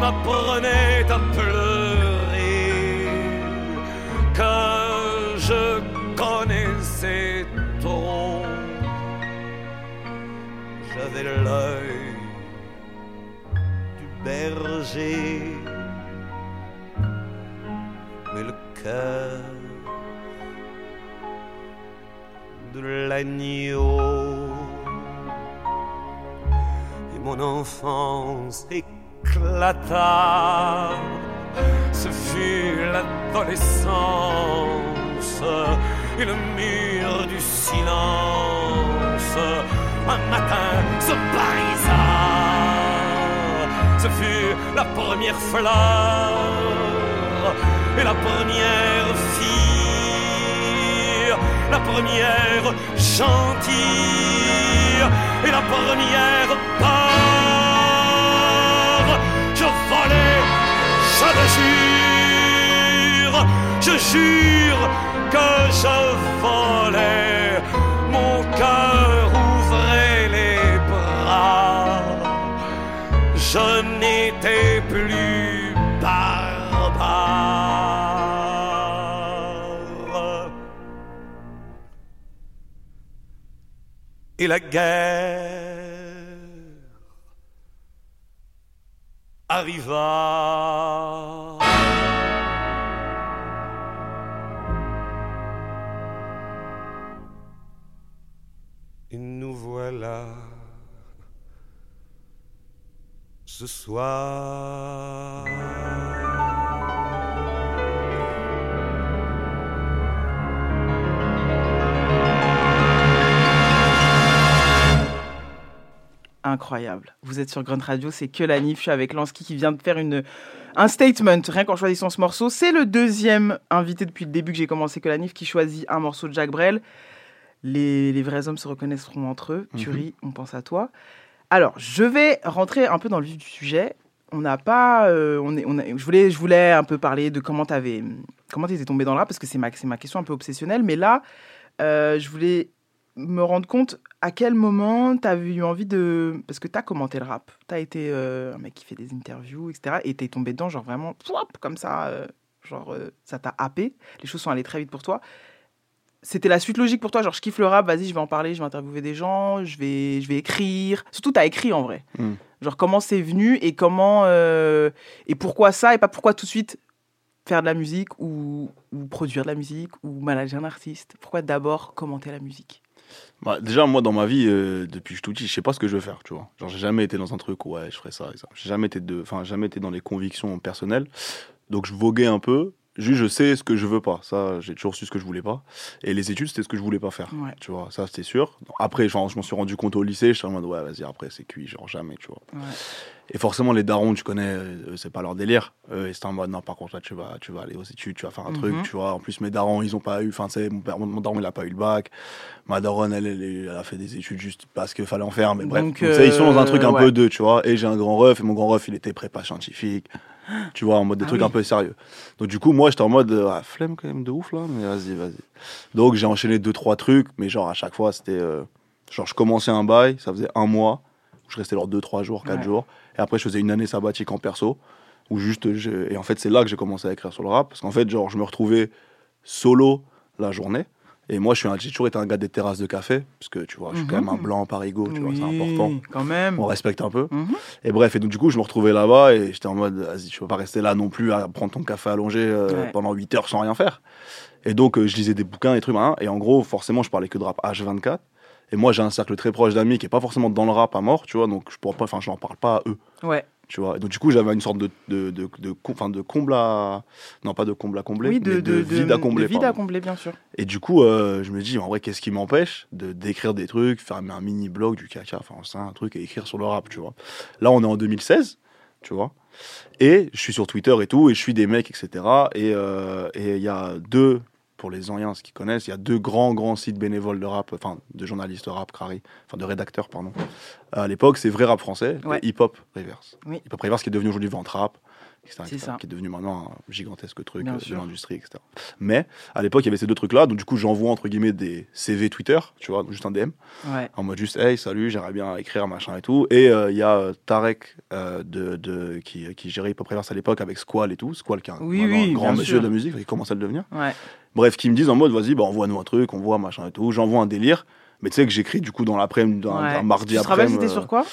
Q: m'apprenait à pleurer que je connaissais trop. J'avais l'œil du berger, mais le cœur de l'agneau. Et mon enfance éclata. Ce fut l'adolescence et le mur du silence. Un matin se barisa. Ce fut la première fleur et la première fille, la première gentille et la première part. Je le jure, je jure que je volais. Mon cœur ouvrait les bras. Je n'étais plus barbare. Et la guerre arriva. Et nous voilà ce soir.
A: Incroyable. Vous êtes sur Grunt Radio, c'est que la NIF. Je suis avec Lansky qui vient de faire une, un statement, rien qu'en choisissant ce morceau. C'est le deuxième invité depuis le début que j'ai commencé que la NIF qui choisit un morceau de Jacques Brel. Les, les vrais hommes se reconnaîtront entre eux. Tu
P: Mhm.
A: ris, on pense à toi. Alors, je vais rentrer un peu dans le vif du sujet. On n'a pas, euh, on est, on a- je voulais, je voulais un peu parler de comment t'avais, comment t'étais tombé dans le rap parce que c'est ma, ma question un peu obsessionnelle. Mais là, euh, je voulais me rendre compte à quel moment tu avais eu envie de. Parce que tu as commenté le rap. Tu as été euh, un mec qui fait des interviews, etc. Et tu es tombé dedans, genre vraiment, comme ça, euh, genre euh, ça t'a happé. Les choses sont allées très vite pour toi. C'était la suite logique pour toi, genre je kiffe le rap, vas-y, je vais en parler, je vais interviewer des gens, je vais, je vais écrire. Surtout, tu as écrit en vrai.
P: Hmm.
A: Genre comment c'est venu et comment. et pourquoi ça et pas pourquoi tout de suite faire de la musique ou, ou produire de la musique ou manager un artiste? Pourquoi d'abord commenter la musique?
P: Bah, déjà, moi, dans ma vie, euh, depuis que je suis tout petit, je sais pas ce que je veux faire, tu vois. Genre, j'ai jamais été dans un truc ouais, je ferais ça. J'ai jamais été de, enfin, jamais été dans les convictions personnelles. Donc, je voguais un peu. Juste, je sais ce que je veux pas. Ça, j'ai toujours su ce que je voulais pas. Et les études, c'était ce que je voulais pas faire.
A: Ouais.
P: Tu vois, ça, c'était sûr. Après, genre, je m'en suis rendu compte au lycée. Je suis en mode, ouais, vas-y, après, c'est cuit, genre, jamais, tu vois.
A: Ouais.
P: Et forcément, les darons, tu connais, euh, c'est pas leur délire. Euh, et c'était en mode, non, par contre, là, tu vas, tu vas aller aux études, tu vas faire un
A: Mhm.
P: truc, tu vois. En plus, mes darons, ils ont pas eu, enfin, tu sais, mon, père- mon daron, il a pas eu le bac. Ma daronne, elle, elle, elle a fait des études juste parce qu'il fallait en faire. Mais bref,
A: Donc,
P: ils sont dans un
A: euh,
P: truc un
A: ouais.
P: peu d'eux, tu vois. Et j'ai un grand ref, et mon grand ref, il était prépa scientifique. Tu vois, en mode des
A: Ah
P: trucs
A: oui.
P: un peu sérieux. Donc, du coup, moi, j'étais en mode, ah, flemme quand même de ouf, là, mais vas-y, vas-y. Donc, j'ai enchaîné deux, trois trucs, mais genre, à chaque fois, c'était. euh, genre, je commençais un bail, ça faisait un mois, où je restais genre deux, trois jours, quatre
A: Ouais.
P: jours. Et après, je faisais une année sabbatique en perso, où juste. je- Et en fait, c'est là que j'ai commencé à écrire sur le rap, parce qu'en fait, genre, je me retrouvais solo la journée. Et moi, je suis un- j'ai toujours été un gars des terrasses de café, parce que tu vois, je suis quand
A: Mhm.
P: même un blanc par ego, tu vois, c'est
A: Oui,
P: important.
A: quand même.
P: On respecte un peu.
A: Mhm.
P: Et bref, et donc du coup, je me retrouvais là-bas et j'étais en mode, vas-y, tu peux pas rester là non plus à prendre ton café allongé euh, pendant 8 heures sans rien faire. Et donc, euh, je lisais des bouquins et trucs, hein, et en gros, forcément, je parlais que de rap H24. Et moi, j'ai un cercle très proche d'amis qui est pas forcément dans le rap à mort, tu vois, donc je pourrais pas, enfin, je n'en parle pas à eux.
A: Ouais.
P: Tu vois, Et donc du coup, j'avais une sorte de, de, de, de, de comble à. Non, pas de comble à combler,
A: Oui, de,
P: mais de,
A: de,
P: vide à combler.
A: de vide
P: pardon.
A: à combler, bien sûr.
P: Et du coup, euh, je me dis, en vrai, qu'est-ce qui m'empêche de d'écrire des trucs, faire un mini blog, du caca, enfin, c'est un truc et écrire sur le rap, tu vois. Là, on est en 2016, tu vois. Et je suis sur Twitter et tout, et je suis des mecs, etc. Et euh, et il y a deux, pour les anciens qui connaissent, il y a deux grands, grands sites bénévoles de rap, enfin, de journalistes rap, Crary, enfin, de rédacteurs, pardon. À l'époque, c'est Vrai Rap Français
A: Ouais.
P: et Hip Hop Reverse.
A: Oui.
P: Hip Hop Reverse qui est devenu aujourd'hui Ventrap, etc.,
A: C'est
P: etc.,
A: ça.
P: qui est devenu maintenant un gigantesque truc
A: Bien
P: euh, de l'industrie, etc. Mais à l'époque, il y avait ces deux trucs-là, donc du coup, j'envoie entre guillemets des CV Twitter, tu vois, donc juste un DM,
A: Ouais.
P: en mode juste, hey, salut, j'aimerais bien écrire, machin et tout. Et euh, il y a euh, Tarek euh, de, de, qui, qui gérait Hip à l'époque avec Squall et tout, Squall qui est un,
A: Oui,
P: vraiment
A: oui,
P: un grand monsieur
A: sûr.
P: de la musique, il commence à le devenir.
A: Ouais.
P: Bref, qui me disent en mode, vas-y, bah, envoie-nous un truc, on voit, machin et tout. J'envoie un délire, mais tu sais que j'écris du coup dans l'après-midi, un,
A: Ouais.
P: un mardi
A: Tu te rappelles,
P: après.
A: c'était sur quoi?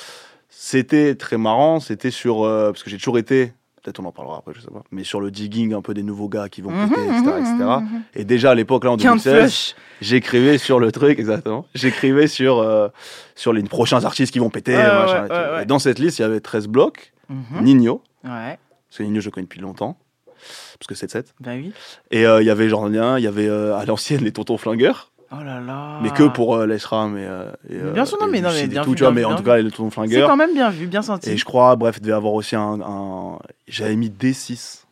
P: C'était très marrant, c'était sur. euh, parce que j'ai toujours été. Peut-être on en parlera après, je sais pas. Mais sur le digging un peu des nouveaux gars qui vont
A: Mhm,
P: péter, etc.
A: mhm,
P: etc.
A: mhm.
P: Et déjà à l'époque, là en
A: Count
P: 2016,
A: Flush.
P: j'écrivais sur le truc, exactement. J'écrivais sur, euh, sur les prochains artistes qui vont péter,
A: Ouais,
P: machin
A: ouais,
P: et
A: ouais,
P: dans cette liste, il y avait 13 blocs. Nino,
A: Ouais.
P: parce que Nino, je connais depuis longtemps, parce que c'est 7.
A: Ben oui.
P: Et euh, il y avait Jordanien, il y avait euh, à l'ancienne les tontons flingueurs.
A: Oh là là.
P: Mais que pour euh, l'Eshram et, euh, et, euh,
A: Bien sûr, non,
P: et
A: mais non, mais bien
P: tout,
A: vu,
P: tu vois,
A: bien
P: mais
A: vu,
P: en tout cas, les tontons
A: C'est
P: flingueurs.
A: quand même bien vu, bien senti.
P: Et je crois, bref, il devait avoir aussi un. un- J'avais mis D6.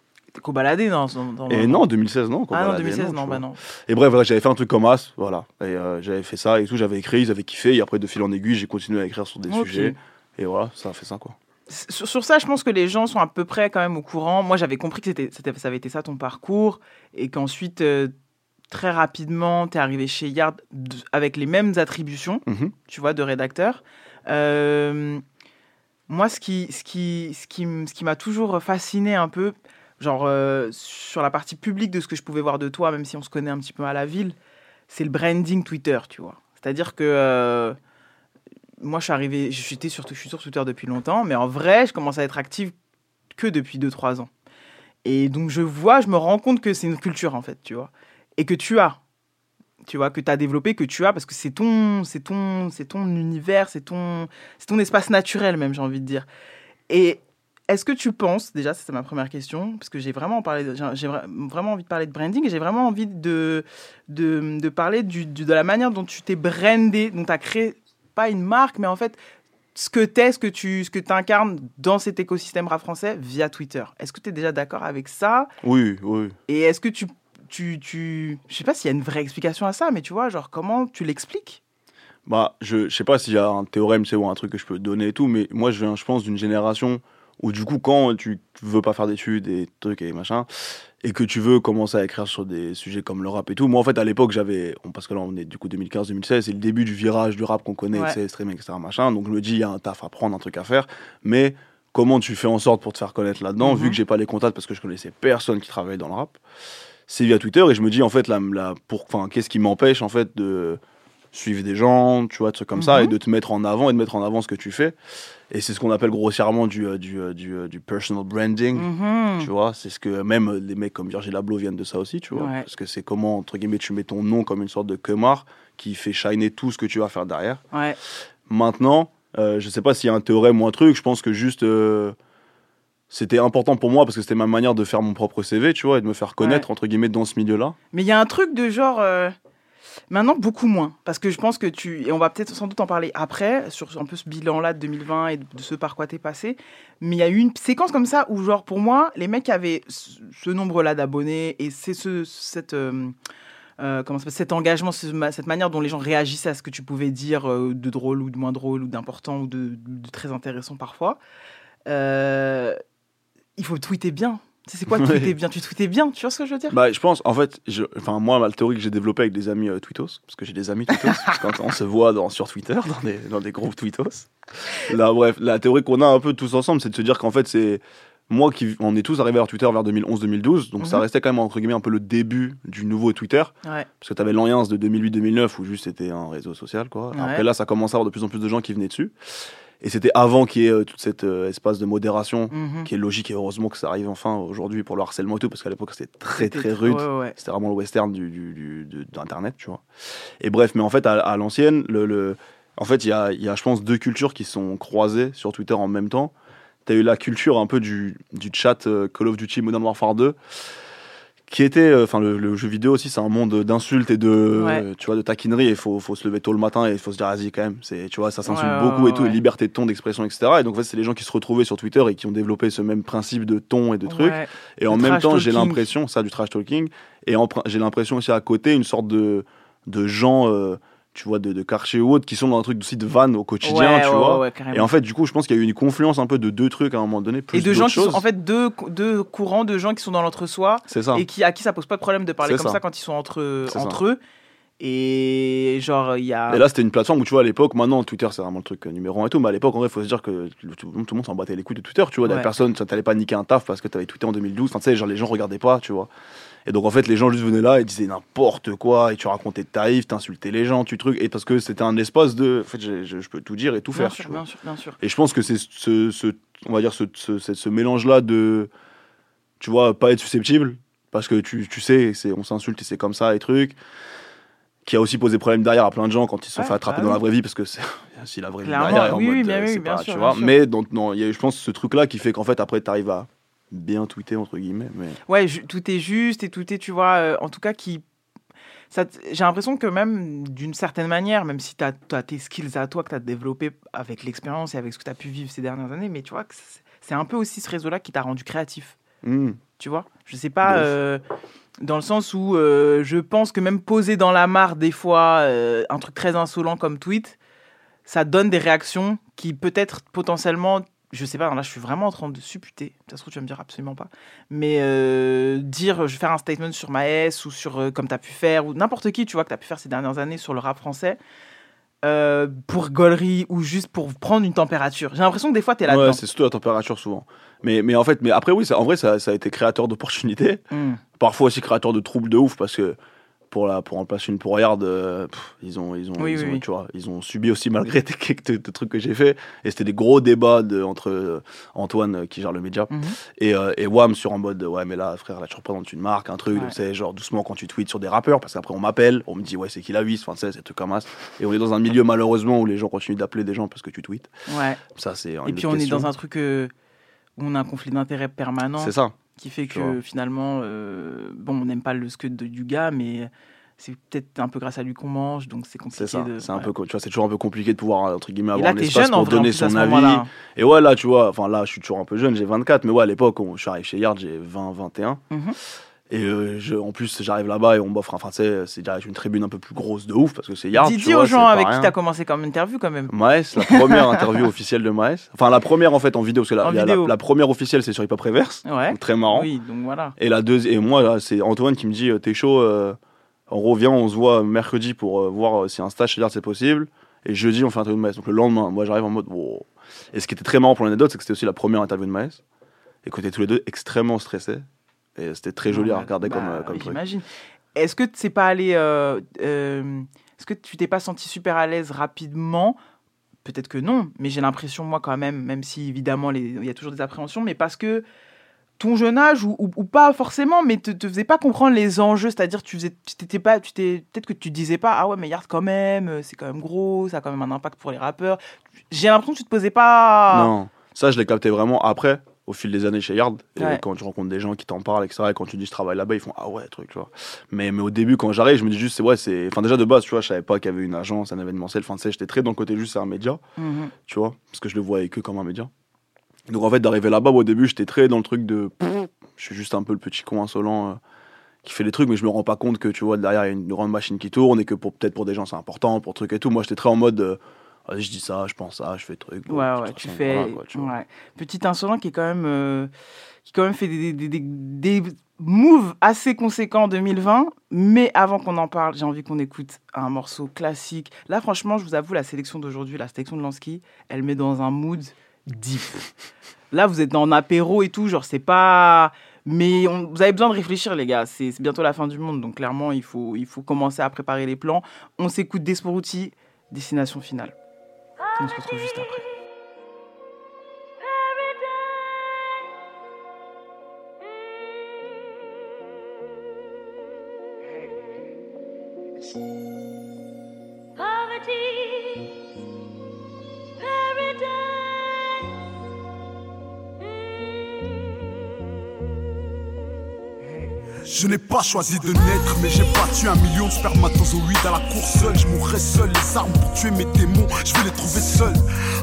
A: Qu'au baladé, non. dans-
P: Et non, 2016, non.
A: Ah non,
P: Kobalade,
A: 2016,
P: tu
A: non, bah non.
P: Et bref, j'avais fait un truc comme As, voilà. Et euh, j'avais fait ça et tout, j'avais écrit, ils avaient kiffé. Et après, de fil en aiguille, j'ai continué à écrire sur des sujets. Et voilà, ça a fait ça, quoi.
A: Sur, sur ça, je pense que les gens sont à peu près quand même au courant. Moi, j'avais compris que c'était, c'était- ça avait été ça ton parcours et qu'ensuite, euh, très rapidement, tu es arrivé chez Yard avec les mêmes attributions,
P: Mhm.
A: tu vois, de rédacteur. Euh, moi, ce qui, ce qui, ce qui, ce qui m'a toujours fasciné un peu, genre euh, sur la partie publique de ce que je pouvais voir de toi, même si on se connaît un petit peu à la ville, c'est le branding Twitter, tu vois. C'est-à-dire que euh, moi, je suis arrivé, je suis, sur, je suis sur Twitter depuis longtemps, mais en vrai, je commence à être active que depuis 2-3 ans. Et donc, je vois, je me rends compte que c'est une culture, en fait, tu vois. Et que tu as, tu vois, que tu as développé, que tu as, parce que c'est ton, c'est ton, c'est ton univers, c'est ton, c'est ton espace naturel, même, j'ai envie de dire. Et est-ce que tu penses, déjà, c'est ma première question, parce que j'ai vraiment, parlé de- j'ai j'ai vra- vraiment envie de parler de branding et j'ai vraiment envie de, de, de parler du, de la manière dont tu t'es brandé, dont tu as créé, pas une marque, mais en fait, ce que tu es, ce que tu ce que incarnes dans cet écosystème rap français via Twitter. Est-ce que tu es déjà d'accord avec ça?
P: Oui, oui.
A: Et est-ce que tu, tu, tu... Je sais pas s'il y a une vraie explication à ça, mais tu vois, genre, comment tu l'expliques?
P: Bah, je, je sais pas s'il y a un théorème, c'est ou un truc que je peux donner et tout, mais moi, je viens, je pense, d'une génération où, du coup, quand tu veux pas faire d'études et trucs et machin, et que tu veux commencer à écrire sur des sujets comme le rap et tout, moi, en fait, à l'époque, j'avais, parce que là, on est du coup 2015-2016, c'est le début du virage du rap qu'on connaît,
A: Ouais.
P: streaming, etc., machin, donc je me dis, il y a un taf à prendre, un truc à faire, mais comment tu fais en sorte pour te faire connaître là-dedans,
A: Mhm.
P: vu que j'ai pas les contacts parce que je connaissais personne qui travaille dans le rap, c'est via Twitter, et je me dis, en fait, pour, enfin, qu'est-ce qui m'empêche, en fait, de suivre des gens, tu vois, de trucs comme ça,
A: Mhm.
P: et de te mettre en avant et de mettre en avant ce que tu fais. Et c'est ce qu'on appelle grossièrement du, euh, du, euh, du, euh, du personal branding.
A: Mhm.
P: Tu vois, c'est ce que même les mecs comme Virgil Abloh viennent de ça aussi, tu vois.
A: Ouais.
P: Parce que c'est comment, entre guillemets, tu mets ton nom comme une sorte de queumar qui fait shiner tout ce que tu vas faire derrière.
A: Ouais.
P: Maintenant, euh, je sais pas s'il y a un théorème ou un truc, je pense que juste. euh, c'était important pour moi parce que c'était ma manière de faire mon propre CV, tu vois, et de me faire connaître, entre guillemets, dans ce milieu-là.
A: Mais il y a un truc de genre. euh, Maintenant, beaucoup moins. Parce que je pense que tu. Et on va peut-être sans doute en parler après, sur un peu ce bilan-là de 2020 et de ce par quoi t'es passé. Mais il y a eu une séquence comme ça où, genre, pour moi, les mecs avaient ce nombre-là d'abonnés et c'est ce, cette. euh, euh, comment ça s'appelle, cet engagement, cette manière dont les gens réagissaient à ce que tu pouvais dire de drôle ou de moins drôle ou d'important ou de, de très intéressant parfois. Euh, il faut tweeter bien. Tu sais, C'est quoi tweeter
P: Ouais.
A: bien? Tu tweetais bien, tu vois ce que je veux dire?
P: Bah, je pense, en fait, je, enfin, moi, la théorie que j'ai développée avec des amis euh, Twittos, parce que j'ai des amis Twittos, quand on se voit dans, sur Twitter, dans des, dans des groupes Twittos. Là, bref, la théorie qu'on a un peu tous ensemble, c'est de se dire qu'en fait, c'est moi qui, on est tous arrivés à Twitter vers 2011-2012, donc ça
A: Mhm.
P: restait quand même, entre guillemets, un peu le début du nouveau Twitter.
A: Ouais.
P: Parce que tu avais l'alliance de 2008-2009 où juste c'était un réseau social, quoi.
A: Ouais.
P: Après là, ça commençait à avoir de plus en plus de gens qui venaient dessus. Et c'était avant qu'il y ait euh, tout cet euh, espace de modération
A: Mhm.
P: qui est logique et heureusement que ça arrive enfin aujourd'hui pour le harcèlement et tout parce qu'à l'époque c'était très très
A: tr-
P: rude.
A: ouais, ouais.
P: C'était vraiment le western du, du- du- d'internet, tu vois. Et bref, mais en fait à, à l'ancienne, le, le- en fait il y a, y a je pense deux cultures qui sont croisées sur Twitter en même temps. Tu as eu la culture un peu du, du chat euh, Call of Duty Modern Warfare 2 qui était, euh, enfin le, le jeu vidéo aussi, c'est un monde d'insultes et de,
A: Ouais.
P: euh, tu vois, de taquinerie. Il faut, faut se lever tôt le matin et il faut se dire, vas-y quand même, c'est, tu vois, ça s'insulte
A: Ouais,
P: beaucoup et tout, et liberté de ton, d'expression, etc. Et donc en fait, c'est les gens qui se retrouvaient sur Twitter et qui ont développé ce même principe de ton et de trucs. Et en même temps, j'ai l'impression, ça, du trash talking, et j'ai l'impression aussi à côté une sorte de, de gens, euh, tu vois, de, de Karcher ou autres, qui sont dans un truc aussi de van au quotidien,
A: Ouais,
P: tu
A: ouais,
P: vois.
A: ouais,
P: et en fait, du coup, je pense qu'il y a eu une confluence un peu de deux trucs à un moment donné. Plus
A: et de gens qui sont
P: choses.
A: en fait deux, deux courants de gens qui sont dans l'entre-soi
P: C'est ça.
A: et qui à qui ça pose pas de problème de parler comme ça.
P: ça.
A: quand ils sont entre entre eux et genre il y a
P: Et là, c'était une plateforme où, tu vois, à l'époque, maintenant, Twitter, c'est vraiment le truc numéro un et tout, mais à l'époque, en vrai, il faut se dire que tout, tout le monde s'en battait les couilles de Twitter, tu vois.
A: Ouais.
P: Personne, t'allais pas niquer un taf parce que t'avais tweeté en 2012. Enfin, tu sais, genre, les gens regardaient pas, tu vois. Et donc, en fait, les gens juste venaient là et disaient n'importe quoi, et tu racontais de taïf, t'insultais les gens, tu trucs, et parce que c'était un espace de. En fait, je, peux tout dire et tout
A: bien
P: faire,
A: sûr, bien sûr, bien sûr.
P: Et je pense que c'est ce, ce- on va dire, ce, ce, ce- ce mélange-là de, tu vois, pas être susceptible, parce que tu, tu sais, on s'insulte et c'est comme ça, et trucs, qui a aussi posé problème derrière à plein de gens quand ils se sont
A: Ouais,
P: fait attraper
A: bah
P: dans la vraie vie, parce que c'est aussi la vraie vie derrière. en
A: oui,
P: mode,
A: oui, bien
P: euh,
A: oui,
P: c'est
A: bien
P: pas,
A: sûr,
P: tu
A: bien
P: vois.
A: sûr.
P: Mais donc, non, il y a, je pense, ce truc-là qui fait qu'en fait, après, tu arrives à bien tweeter, entre guillemets. Mais...
A: Ouais, tout est juste et tout est, tu vois, euh, en tout cas, qui. J'ai l'impression que même d'une certaine manière, même si tu as, tes skills à toi que tu as développé avec l'expérience et avec ce que tu as pu vivre ces dernières années, mais tu vois, que c'est un peu aussi ce réseau-là qui t'a rendu créatif.
P: Hmm.
A: Tu vois? Je sais pas, euh, dans le sens où euh, je pense que même poser dans la mare, des fois, euh, un truc très insolent comme tweet, ça donne des réactions qui peut-être potentiellement, je sais pas, là je suis vraiment en train de supputer, ça se trouve tu vas me dire absolument pas, mais euh, dire je vais faire un statement sur Maes ou sur euh, comme tu as pu faire, ou n'importe qui tu vois que tu as pu faire ces dernières années sur le rap français, euh, pour gaulerie ou juste pour prendre une température. J'ai l'impression que des fois tu es là-dedans.
P: Ouais, c'est surtout la température souvent. Mais, mais en fait, mais après, oui, ça, en vrai, ça, ça a été créateur d'opportunités.
A: Mm.
P: Parfois aussi créateur de troubles de ouf parce que pour, la, pour en placer une poignarde, euh, ils, ont, ils, ont,
A: Oui,
P: ils,
A: oui,
P: ont,
A: oui.
P: Tu vois, ils ont subi aussi malgré des, quelques trucs que j'ai fait. Et c'était des gros débats de, entre euh, Antoine euh, qui gère le média
A: Mhm.
P: et, euh, et Wam sur en mode ouais, mais là, frère, là, tu représentes une marque, un truc.
A: Ouais.
P: Donc, c'est genre doucement quand tu tweets sur des rappeurs parce qu'après, on m'appelle, on me dit ouais, c'est qui la vis, enfin, c'est trucs comme ça. Et on est dans un milieu malheureusement où les gens continuent d'appeler des gens parce que tu tweets.
A: Ouais.
P: Ça, c'est
A: Et puis on est dans un truc euh, où on a un conflit d'intérêts permanent.
P: C'est ça.
A: Qui fait
P: Tu
A: que finalement, euh, bon, on n'aime pas le scud de- du gars, mais c'est peut-être un peu grâce à lui qu'on mange, donc c'est compliqué.
P: C'est ça.
A: de-
P: C'est un
A: ouais.
P: peu, tu vois, c'est toujours un peu compliqué de pouvoir entre guillemets
A: Et
P: avoir
A: là,
P: un
A: t'es
P: espace
A: jeune, en
P: pour
A: vrai,
P: donner son avis. Et ouais, là, tu vois, enfin là, je suis toujours un peu jeune, j'ai 24, mais ouais, à l'époque, on- je suis arrivé chez Yard, j'ai 20, 21.
A: Mhm.
P: Et euh, je, en plus, j'arrive là-bas et on m'offre, enfin, tu sais, c'est direct une tribune un peu plus grosse de ouf parce que c'est Yard.
A: Dis,
P: tu
A: dis aux gens avec qui
P: rien.
A: tu as commencé comme interview quand même.
P: Maes, la première interview officielle de Maes. Enfin, la première en fait en vidéo, parce que la, première officielle c'est sur Hip Hop Reverse.
A: Ouais.
P: Donc, très marrant.
A: Oui, donc voilà.
P: Et la deuxième, et moi là, c'est Antoine qui me dit, euh, t'es chaud, euh, on revient, on se voit mercredi pour euh, voir si un stage chez Yard c'est possible. Et jeudi, on fait un interview de Maes. Donc le lendemain, moi j'arrive en mode, wow. Et ce qui était très marrant pour l'anecdote, c'est que c'était aussi la première interview de Maes. Et qu'on était tous les deux extrêmement stressés. Et c'était très joli à regarder comme,
A: bah,
P: euh, comme.
A: J'imagine. Est-ce que tu sais pas allé. euh, euh, Est-ce que tu t'es pas senti super à l'aise rapidement? Peut-être que non, mais j'ai l'impression, moi, quand même, même si évidemment, il y a toujours des appréhensions, mais parce que ton jeune âge, ou, ou- ou pas forcément, mais te, te faisait pas comprendre les enjeux, c'est-à-dire tu faisais, t'étais pas, tu t'es, peut-être que tu disais pas, ah ouais, mais Yard quand même, c'est quand même gros, ça a quand même un impact pour les rappeurs. J'ai l'impression que tu te posais pas.
P: Non, ça je l'ai capté vraiment après, au fil des années chez Yard. Et
A: Ouais.
P: quand tu rencontres des gens qui t'en parlent, etc. Et quand tu dis je travaille là-bas, ils font ah ouais, truc, tu vois. Mais, mais au début, quand j'arrive, je me dis juste, c'est ouais, c'est. Enfin, déjà de base, tu vois, je savais pas qu'il y avait une agence, un événementiel. Enfin, tu sais, j'étais très dans le côté juste, c'est un média,
A: Mhm.
P: tu vois, parce que je le voyais que comme un média. Donc en fait, d'arriver là-bas, au début, j'étais très dans le truc de. Je suis juste un peu le petit con insolent. euh, qui fait des trucs mais je me rends pas compte que tu vois derrière il y a une grande machine qui tourne et que pour peut-être pour des gens c'est important pour trucs et tout moi j'étais très en mode euh, je dis ça je pense ça je fais truc bon,
A: Ouais, ouais, tu
P: façon,
A: fais.
P: voilà, quoi, tu vois.
A: ouais. Petit insolent qui est quand même, euh, qui quand même fait des, des, des, des moves assez conséquents en 2020. Mais avant qu'on en parle, j'ai envie qu'on écoute un morceau classique. Là, franchement, je vous avoue, la sélection d'aujourd'hui, la sélection de Lansky, elle met dans un mood deep. Là, vous êtes un apéro et tout, genre, c'est pas. Mais on- vous avez besoin de réfléchir, les gars. C'est bientôt la fin du monde, donc clairement, il faut, il faut commencer à préparer les plans. On s'écoute Desporuti, destination finale. On se retrouve juste après.
R: Je n'ai pas choisi de naître, mais j'ai battu un million de spermatozoïdes à la course seule. Je mourrai seul, les armes pour tuer mes démons, je vais les trouver seuls.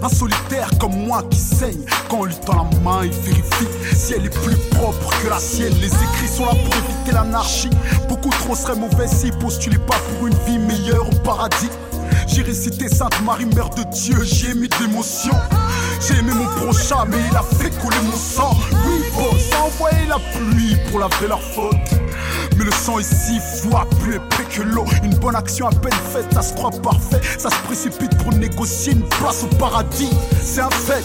R: Un solitaire comme moi qui saigne, quand on lui tend la main, il vérifie si elle est plus propre que la sienne. Les écrits sont là pour éviter l'anarchie. Beaucoup trop seraient mauvais s'ils postulaient pas pour une vie meilleure au paradis. J'ai récité Sainte Marie, Mère de Dieu, j'y ai mis de l'émotion. J'ai aimé mon prochain, mais il a fait couler mon sang. Oui, boss, a envoyé la pluie pour laver leur faute. Le sang est six fois plus épais que l'eau. Une bonne action à peine faite, ça se croit parfait. Ça se précipite pour négocier une place au paradis. C'est un fait.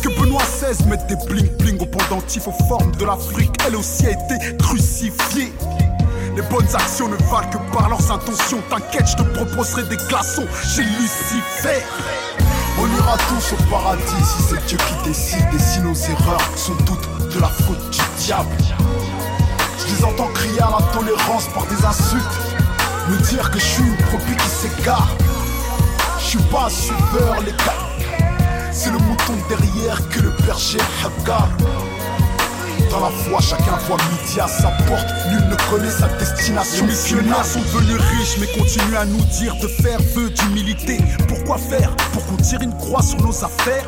R: Que Benoît XVI mette des bling bling au pendentif aux formes de l'Afrique. Elle aussi a été crucifiée. Les bonnes actions ne valent que par leurs intentions. T'inquiète, je te proposerai des glaçons chez Lucifer. On ira tous au paradis si c'est Dieu qui décide. Et si nos erreurs sont toutes de la faute du diable. Je les entends crier à la tolérance par des insultes. Me dire que je suis une brebis qui s'égare. Je suis pas un suiveur, les gars. C'est le mouton derrière que le berger regarde. Dans la foi, chacun voit midi à sa porte. Nul ne connaît sa destination. Les missionnaires sont devenus riches, mais continuent à nous dire de faire vœu d'humilité. Pourquoi faire? Pour qu'on tire une croix sur nos affaires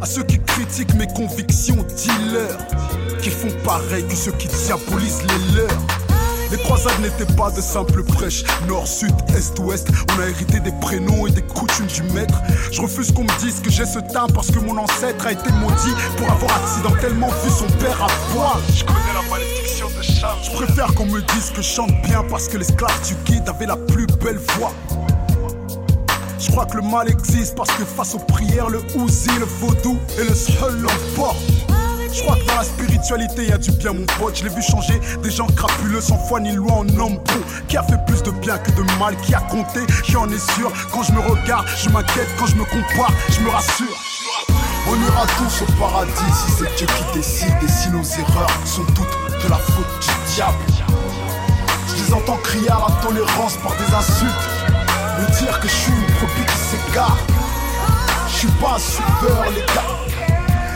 R: À ceux qui critiquent mes convictions, dis-leur qu'ils font pareil que ceux qui diabolisent les leurs. Les croisades n'étaient pas de simples prêches. Nord, sud, est, ouest. On a hérité des prénoms et des coutumes du maître. Je refuse qu'on me dise que j'ai ce teint parce que mon ancêtre a été maudit pour avoir accidentellement vu son père à poil. Je connais la malédiction de Cham. Je préfère qu'on me dise que je chante bien parce que l'esclave du guide avait la plus belle voix. Je crois que le mal existe parce que face aux prières, le ouzi, le vaudou et le seul l'emportent. Je crois que dans la spiritualité y a du bien mon pote. Je l'ai vu changer des gens crapuleux sans foi ni loi en homme bon Qui a fait plus de bien que de mal Qui a compté, qui en est sûr Quand je me regarde, je m'inquiète Quand je me compare, je me rassure. On ira tous au paradis Si c'est Dieu qui décide Et si nos erreurs sont toutes de la faute du diable. Je les entends crier à la tolérance par des insultes Me dire que je suis une brebis qui s'égare Je suis pas un suiveur les gars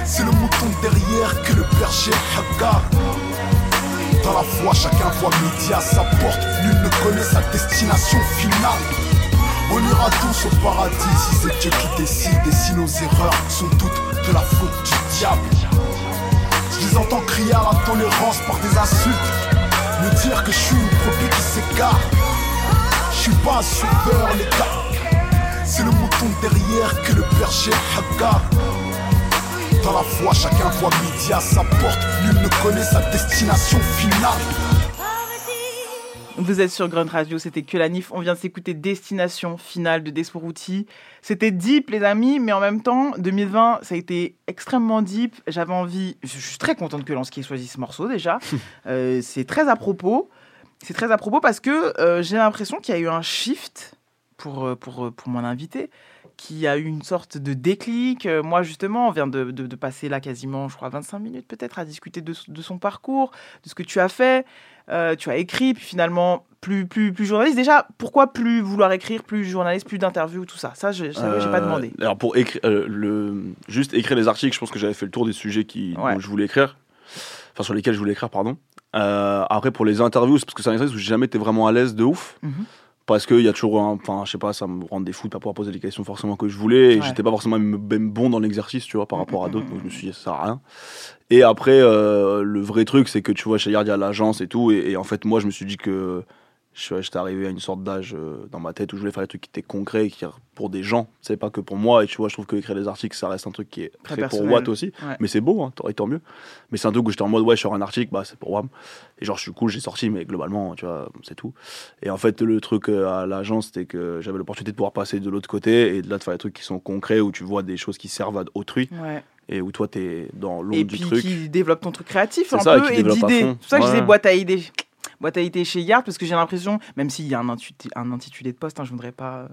R: c'est le mouton derrière que le berger regarde. Dans la foi, chacun voit midi à sa porte. Nul ne connaît sa destination finale. On ira tous au paradis si c'est Dieu qui décide. Et si nos erreurs sont toutes de la faute du diable. Je les entends crier à la tolérance par des insultes. Me dire que je suis une brebis qui s'égare. Je suis pas un suiveur, les gars. C'est le mouton derrière que le berger regarde. Dans la foi, chacun voit midi à sa porte. Nul ne connaît sa destination finale.
A: Vous êtes sur Grunt Radio, c'était que la NIF. On vient de s'écouter Destination finale de Desporuti. C'était deep, les amis, mais en même temps, 2020, ça a été extrêmement deep. J'avais envie, je suis très contente que Lansky ait choisi ce morceau déjà. Euh, c'est très à propos. C'est très à propos parce que euh, j'ai l'impression qu'il y a eu un shift pour, euh, pour, pour mon invité qui a eu une sorte de déclic. Euh, moi, justement, on vient de, de- de passer là quasiment, je crois, 25 minutes peut-être à discuter de, de son parcours, de ce que tu as fait. Euh, tu as écrit, puis finalement, plus, plus, plus journaliste. Déjà, pourquoi plus vouloir écrire, plus journaliste, plus d'interviews, tout ça? Ça, je n'ai pas
P: Euh,
A: demandé.
P: Alors pour écrire, euh, le, juste écrire les articles, je pense que j'avais fait le tour des sujets qui,
A: Ouais.
P: dont je voulais écrire, enfin sur lesquels je voulais écrire, pardon. Après pour les interviews, c'est parce que c'est un exercice où j'ai jamais été vraiment à l'aise de ouf.
A: Mhm.
P: Parce qu'il y a toujours un. Enfin, je sais pas, ça me rend des fous de pas pouvoir poser les questions forcément que je voulais. Et
A: Ouais.
P: j'étais pas forcément même bon dans l'exercice, tu vois, par rapport à d'autres. Donc je me suis dit, ça sert à rien. Et après, euh, le vrai truc, c'est que tu vois, chez Yard, il y a l'agence et tout. Et, et en fait, moi, je me suis dit que j'étais arrivé à une sorte d'âge euh, dans ma tête où je voulais faire des trucs qui étaient concrets, qui pour des gens, c'est pas que pour moi. Et tu vois, je trouve que écrire des articles, ça reste un truc qui est
A: Très
P: très, pour. Watt aussi.
A: Ouais.
P: Mais c'est beau, hein, et tant mieux. Mais c'est un truc où j'étais en mode, ouais, je sors un article, bah c'est pour WAM. Et genre, je suis cool, j'ai sorti, mais globalement, tu vois, c'est tout. Et en fait, le truc euh, à l'agence, c'était que j'avais l'opportunité de pouvoir passer de l'autre côté et de là de faire des trucs qui sont concrets, où tu vois des choses qui servent à autrui.
A: Ouais.
P: Et où toi, t'es dans l'ombre
A: Et
P: du
A: puis
P: truc.
A: qui développe ton truc créatif un
P: ça,
A: peu et d'idées. C'est pour ça que je disais
P: Ouais.
A: boîte à idées. Boîte à idées chez Yard parce que j'ai l'impression, même s'il y a un, intitulé de poste, hein, je voudrais pas,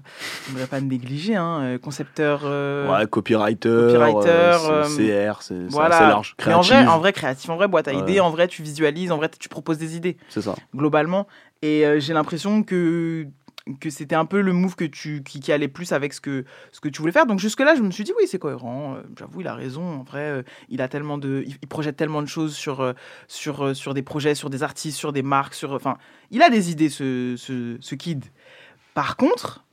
A: je voudrais pas négliger, hein, euh, concepteur. euh,
P: Ouais, copywriter,
A: copywriter,
P: euh,
A: euh,
P: CR, c'est c'est
A: voilà.
P: assez large.
A: En vrai,
P: Créatif.
A: en vrai créatif, en vrai boîte à idées, en vrai tu visualises, en vrai tu proposes des idées.
P: C'est ça.
A: Globalement. Et j'ai l'impression que que c'était un peu le move que tu qui, qui allait plus avec ce que ce que tu voulais faire. Donc jusque là, je me suis dit oui, c'est cohérent. Euh, J'avoue, il a raison. En vrai, euh, il a tellement de il, il projette tellement de choses sur euh, sur sur des projets, sur des artistes, sur des marques, sur enfin, il a des idées ce ce, ce kid. Par contre,